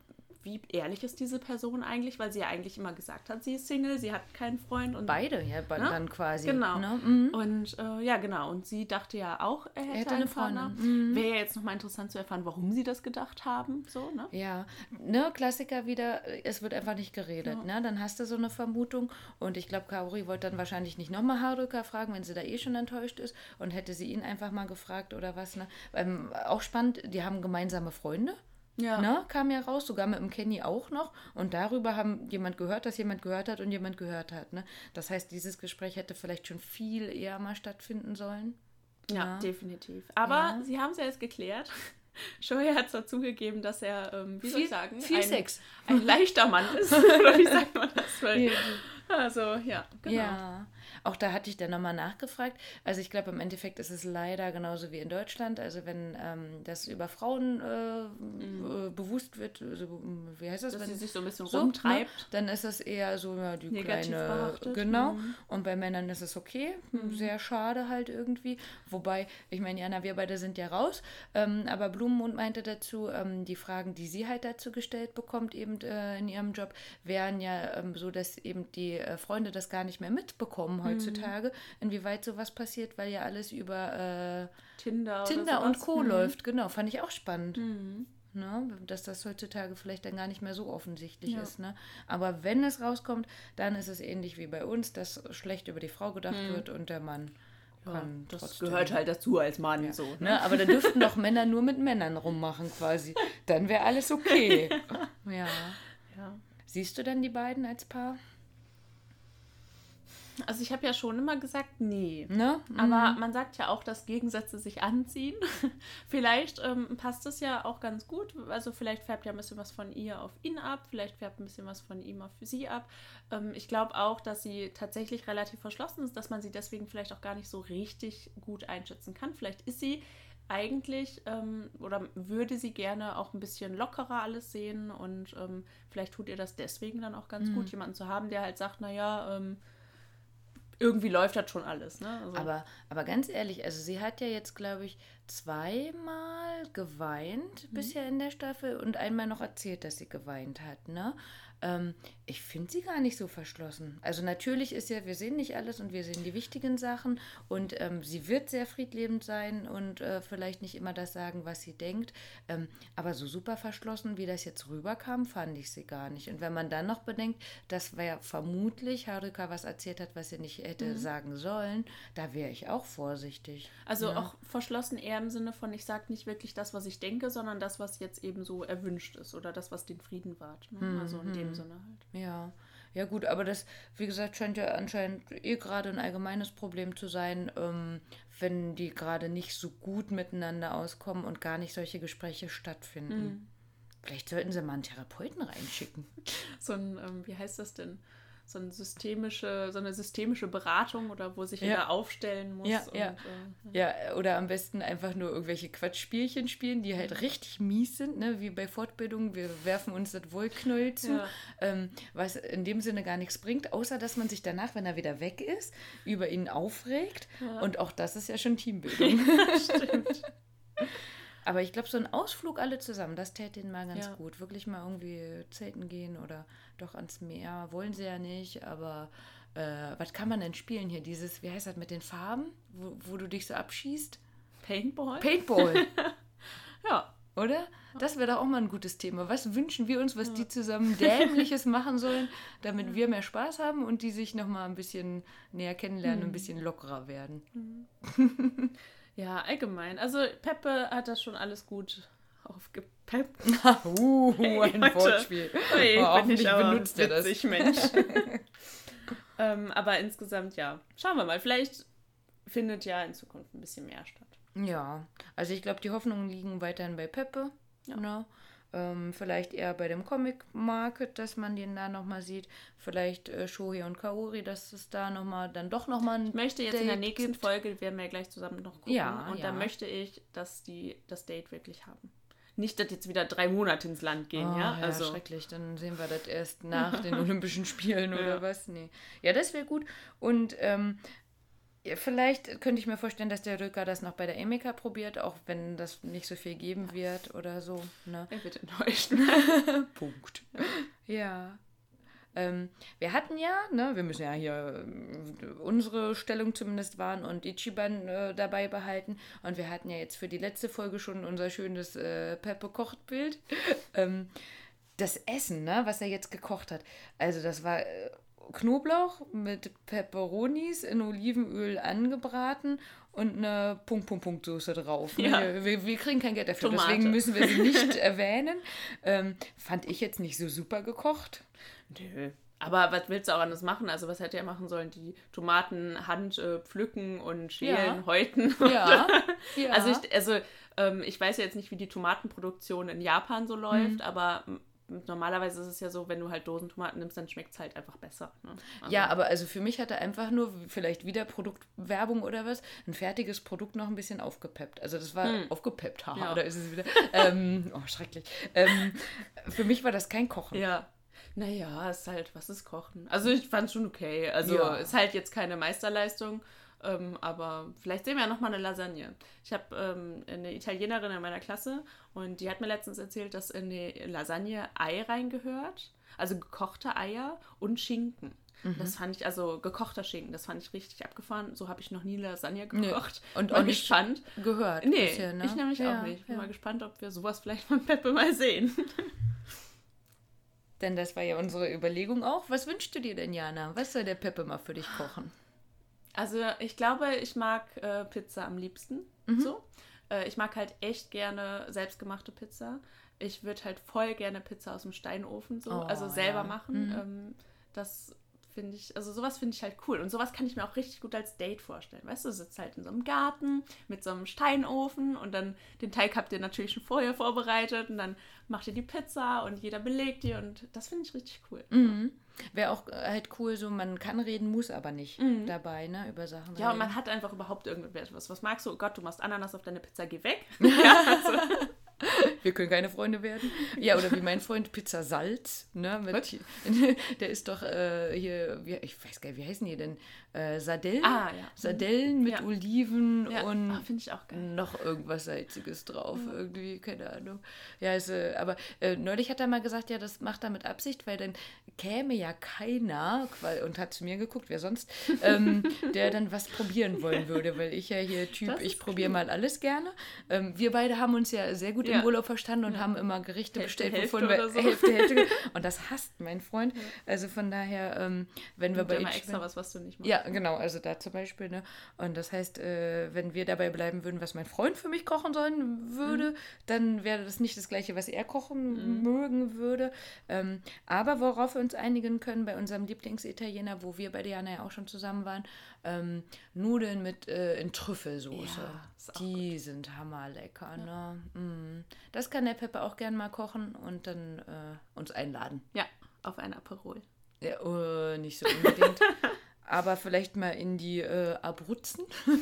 wie ehrlich ist diese Person eigentlich, weil sie ja eigentlich immer gesagt hat, sie ist Single, sie hat keinen Freund und Beide, ja, Ne? dann quasi. Genau. Ne? Mhm. und äh, ja, genau. Und sie dachte ja auch, er hätte, hätte einen eine Partner. Freundin. Mhm. Wäre ja jetzt nochmal interessant zu erfahren, warum sie das gedacht haben. So, ne? Ja, ne, Klassiker wieder, es wird einfach nicht geredet, ne? Dann hast du so eine Vermutung und ich glaube, Kaori wollte dann wahrscheinlich nicht nochmal Haruka fragen, wenn sie da eh schon enttäuscht ist und hätte sie ihn einfach mal gefragt oder was, ne? Ähm, auch spannend, die haben gemeinsame Freunde. Ja. Ne, kam ja raus, sogar mit dem Kenny auch noch. Und darüber haben jemand gehört, dass jemand gehört hat und jemand gehört hat. Ne? Das heißt, dieses Gespräch hätte vielleicht schon viel eher mal stattfinden sollen. Ja, Ja. definitiv. Aber Ja. sie haben es ja jetzt geklärt. Shohei hat zwar zugegeben, dass er, ähm, wie soll ich sagen, viel ein, ein leichter Mann ist. Oder wie sagt man das? Weil, also, ja, genau. Ja, Auch da hatte ich dann nochmal nachgefragt. Also ich glaube, im Endeffekt ist es leider genauso wie in Deutschland. Also wenn ähm, das über Frauen äh, mhm. äh, bewusst wird, also, wie heißt das? Dass wenn sie sich so ein bisschen so, rumtreibt. Ne, dann ist das eher so ja, die Negativ kleine... behaftet. Genau. Mhm. Und bei Männern ist es okay. Sehr schade halt irgendwie. Wobei, ich meine, Jana, wir beide sind ja raus. Ähm, aber Blumenmund meinte dazu, ähm, die Fragen, die sie halt dazu gestellt bekommt, eben äh, in ihrem Job, wären ja ähm, so, dass eben die äh, Freunde das gar nicht mehr mitbekommen heutzutage, inwieweit sowas passiert, weil ja alles über äh, Tinder, Tinder und. Co. Mhm. läuft. Genau, fand ich auch spannend. Mhm. Ne? Dass das heutzutage vielleicht dann gar nicht mehr so offensichtlich Ja. ist. Ne? Aber wenn es rauskommt, dann ist es ähnlich wie bei uns, dass schlecht über die Frau gedacht wird und der Mann Ja, das trotzdem. gehört halt dazu als Mann Ja. so. Ne? Ne? Aber da dürften doch Männer nur mit Männern rummachen quasi. Dann wäre alles okay. Ja. Ja. Siehst du denn die beiden als Paar? Also ich habe ja schon immer gesagt, nee. Ne? Aber man sagt ja auch, dass Gegensätze sich anziehen. vielleicht ähm, passt es ja auch ganz gut. Also vielleicht färbt ja ein bisschen was von ihr auf ihn ab, vielleicht färbt ein bisschen was von ihm auf sie ab. Ähm, ich glaube auch, dass sie tatsächlich relativ verschlossen ist, dass man sie deswegen vielleicht auch gar nicht so richtig gut einschätzen kann. Vielleicht ist sie eigentlich ähm, oder würde sie gerne auch ein bisschen lockerer alles sehen und ähm, vielleicht tut ihr das deswegen dann auch ganz gut, jemanden zu haben, der halt sagt, naja, ähm, irgendwie läuft das schon alles. Ne? Also, Aber, aber ganz ehrlich, also sie hat ja jetzt, glaube ich, zweimal geweint bisher in der Staffel und einmal noch erzählt, dass sie geweint hat. Ne? Ähm, ich finde sie gar nicht so verschlossen. Also natürlich ist ja, wir sehen nicht alles und wir sehen die wichtigen Sachen und ähm, sie wird sehr friedlebend sein und äh, vielleicht nicht immer das sagen, was sie denkt. Ähm, aber so super verschlossen, wie das jetzt rüberkam, fand ich sie gar nicht. Und wenn man dann noch bedenkt, dass wer vermutlich Haruka was erzählt hat, was sie nicht hätte sagen sollen, da wäre ich auch vorsichtig. also ne? auch verschlossen eher im Sinne von, ich sage nicht wirklich das, was ich denke, sondern das, was jetzt eben so erwünscht ist oder das, was den Frieden wahrt. Ne? Also in dem Sinne halt. Ja, ja gut, aber das, wie gesagt, scheint ja anscheinend eh gerade ein allgemeines Problem zu sein, ähm, wenn die gerade nicht so gut miteinander auskommen und gar nicht solche Gespräche stattfinden. Vielleicht sollten sie mal einen Therapeuten reinschicken. So ein, ähm, wie heißt das denn? So, ein systemische, so eine systemische Beratung oder wo sich Ja. jeder aufstellen muss. Ja, und, ja. Äh, Ja, oder am besten einfach nur irgendwelche Quatschspielchen spielen, die halt richtig mies sind, ne? wie bei Fortbildungen. Wir werfen uns das Wollknäuel zu, Ja. ähm, was in dem Sinne gar nichts bringt, außer dass man sich danach, wenn er wieder weg ist, über ihn aufregt. Und auch das ist ja schon Teambildung. Stimmt. Aber ich glaube, so ein Ausflug alle zusammen, das täte ihnen mal ganz Ja. gut. Wirklich mal irgendwie zelten gehen oder doch ans Meer. Wollen sie ja nicht, aber äh, was kann man denn spielen hier? Dieses, wie heißt das mit den Farben, wo, wo du dich so abschießt? Paintball? Paintball, ja. oder? Das wäre doch auch mal ein gutes Thema. Was wünschen wir uns, was die zusammen Dämliches machen sollen, damit wir mehr Spaß haben und die sich nochmal ein bisschen näher kennenlernen, ein bisschen lockerer werden? Ja, allgemein. Also Peppe hat das schon alles gut aufgepeppt. uh, ein Heute. Wortspiel. Hey, Oh, bin hoffentlich ich aber benutzt er das. Mensch. ähm, aber insgesamt, ja. Schauen wir mal. Vielleicht findet ja in Zukunft ein bisschen mehr statt. Ja, also ich glaube, die Hoffnungen liegen weiterhin bei Peppe. Ja. Ne? Ähm, vielleicht eher bei dem Comic Market, dass man den da nochmal sieht. Vielleicht äh, Shohei und Kaori, dass es da nochmal, dann doch nochmal ein Ich möchte jetzt in der Date nächsten gibt. Folge, werden wir ja gleich zusammen noch gucken. Ja, und ja. da möchte ich, dass die das Date wirklich haben. Nicht, dass jetzt wieder drei Monate ins Land gehen, Oh, ja? Also, schrecklich. Dann sehen wir das erst nach den Olympischen Spielen oder Ja. was. Nee. Ja, das wäre gut. Und ähm, ja, vielleicht könnte ich mir vorstellen, dass der Rücker das noch bei der Emika probiert, auch wenn das nicht so viel geben wird oder so. Ne? er wird enttäuscht. Punkt. Ja. Ähm, wir hatten ja, ne, wir müssen ja hier äh, unsere Stellung zumindest wahren und Ichiban äh, dabei behalten. Und wir hatten ja jetzt für die letzte Folge schon unser schönes äh, Peppe-Kocht-Bild. ähm, das Essen, ne, was er jetzt gekocht hat. Also das war äh, Knoblauch mit Peperonis in Olivenöl angebraten und eine Punkt, Punkt, Punkt Soße drauf. ne? Ja. Wir, wir kriegen kein Geld dafür, Tomate. deswegen müssen wir sie nicht erwähnen. Ähm, fand ich jetzt nicht so super gekocht. Nö. Aber was willst du auch anders machen? Also, was hätte er machen sollen? Die Tomaten Hand äh, pflücken und schälen, Ja. häuten. Ja, ja. Also, ich, also ähm, ich weiß ja jetzt nicht, wie die Tomatenproduktion in Japan so läuft, Mhm. aber normalerweise ist es ja so, wenn du halt Dosentomaten nimmst, dann schmeckt es halt einfach besser. Ne? Also, Ja, aber also für mich hat er einfach nur, vielleicht wieder Produktwerbung oder was, ein fertiges Produkt noch ein bisschen aufgepeppt. Also das war aufgepeppt, haha, Ja. da ist es wieder. ähm, oh, schrecklich. Ähm, für mich war das kein Kochen. Ja. Naja, ist halt, was ist Kochen? Also ich fand es schon okay. Also Ja. ist halt jetzt keine Meisterleistung, ähm, aber vielleicht sehen wir ja nochmal eine Lasagne. Ich habe ähm, eine Italienerin in meiner Klasse und die hat mir letztens erzählt, dass in die Lasagne Ei reingehört. Also gekochte Eier und Schinken. Mhm. Das fand ich, also gekochter Schinken, das fand ich richtig abgefahren. So habe ich noch nie Lasagne gekocht. Und Mal auch nicht gespannt. gehört. Nee, bisher, ne? ich nämlich Ja, auch nicht. Ich bin ja. mal gespannt, ob wir sowas vielleicht von Peppe mal sehen. Denn das war ja unsere Überlegung auch. Was wünschst du dir denn, Jana? Was soll der Peppe mal für dich kochen? Also ich glaube, ich mag äh, Pizza am liebsten. Mhm. So. Äh, ich mag halt echt gerne selbstgemachte Pizza. Ich würde halt voll gerne Pizza aus dem Steinofen so, Oh, also selber ja. machen. Mhm. Ähm, das finde ich, also sowas finde ich halt cool. Und sowas kann ich mir auch richtig gut als Date vorstellen. Weißt du, du sitzt halt in so einem Garten mit so einem Steinofen und dann den Teig habt ihr natürlich schon vorher vorbereitet und dann macht ihr die Pizza und jeder belegt die und das finde ich richtig cool. Mhm. Wäre auch äh, halt cool, so man kann reden, muss aber nicht dabei, ne? Über Sachen. Mhm. Ja, und reden. man hat einfach überhaupt irgendetwas. Was magst du? Oh Gott, du machst Ananas auf deine Pizza, geh weg. Wir können keine Freunde werden. Ja, oder wie mein Freund Pizza Salz, ne? Mit, der ist doch äh, hier, wie, ich weiß gar nicht, wie heißen die denn? Äh, Sardellen? Ah, ja. Sardellen mit Ja. Oliven Ja, und ah, auch geil. noch irgendwas Salziges drauf. Irgendwie, keine Ahnung. Ja, äh, aber äh, neulich hat er mal gesagt, ja, das macht er mit Absicht, weil dann käme ja keiner, und hat zu mir geguckt, wer sonst, ähm, der dann was probieren wollen würde, weil ich ja hier Typ, ich probiere mal alles gerne. Ähm, wir beide haben uns ja sehr gut im. Urlaub verstanden und haben immer Gerichte Hälfte, bestellt, wovon wir so. Hälfte, Hälfte. Und das hasst mein Freund. Also von daher, ähm, wenn wir Und bei immer ihm extra was, was du nicht machst. ja, genau, also da zum Beispiel, ne? Und das heißt, äh, wenn wir dabei bleiben würden, was mein Freund für mich kochen sollen würde, Mhm. dann wäre das nicht das gleiche, was er kochen mögen würde. Ähm, aber worauf wir uns einigen können bei unserem Lieblingsitaliener, wo wir bei Diana ja auch schon zusammen waren, ähm, Nudeln mit äh, in Trüffelsoße. Ja, Die sind hammerlecker, ne? Mm. Das kann der Peppe auch gern mal kochen und dann äh, uns einladen. Ja, auf ein Aperol. Ja, äh, nicht so unbedingt. Aber vielleicht mal in die äh, Abruzzen.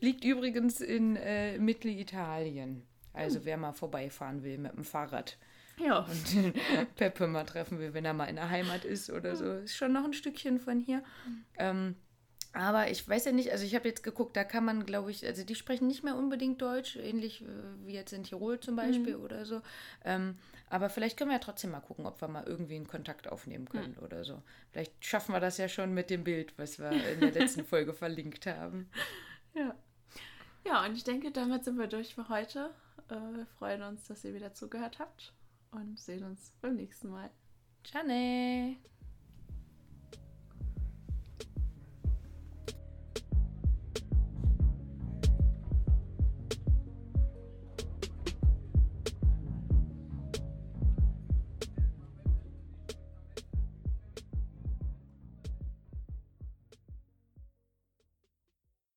Liegt übrigens in äh, Mittelitalien. Also wer mal vorbeifahren will mit dem Fahrrad Ja. und den Peppe mal treffen will, wenn er mal in der Heimat ist oder so. Ist schon noch ein Stückchen von hier. Ähm, aber ich weiß ja nicht, also ich habe jetzt geguckt, da kann man, glaube ich, also die sprechen nicht mehr unbedingt Deutsch, ähnlich äh, wie jetzt in Tirol zum Beispiel oder so. Ähm, aber vielleicht können wir ja trotzdem mal gucken, ob wir mal irgendwie einen Kontakt aufnehmen können oder so. Vielleicht schaffen wir das ja schon mit dem Bild, was wir in der letzten Folge verlinkt haben. Ja. Ja, und ich denke, damit sind wir durch für heute. Äh, wir freuen uns, dass ihr wieder zugehört habt und sehen uns beim nächsten Mal. Ciao!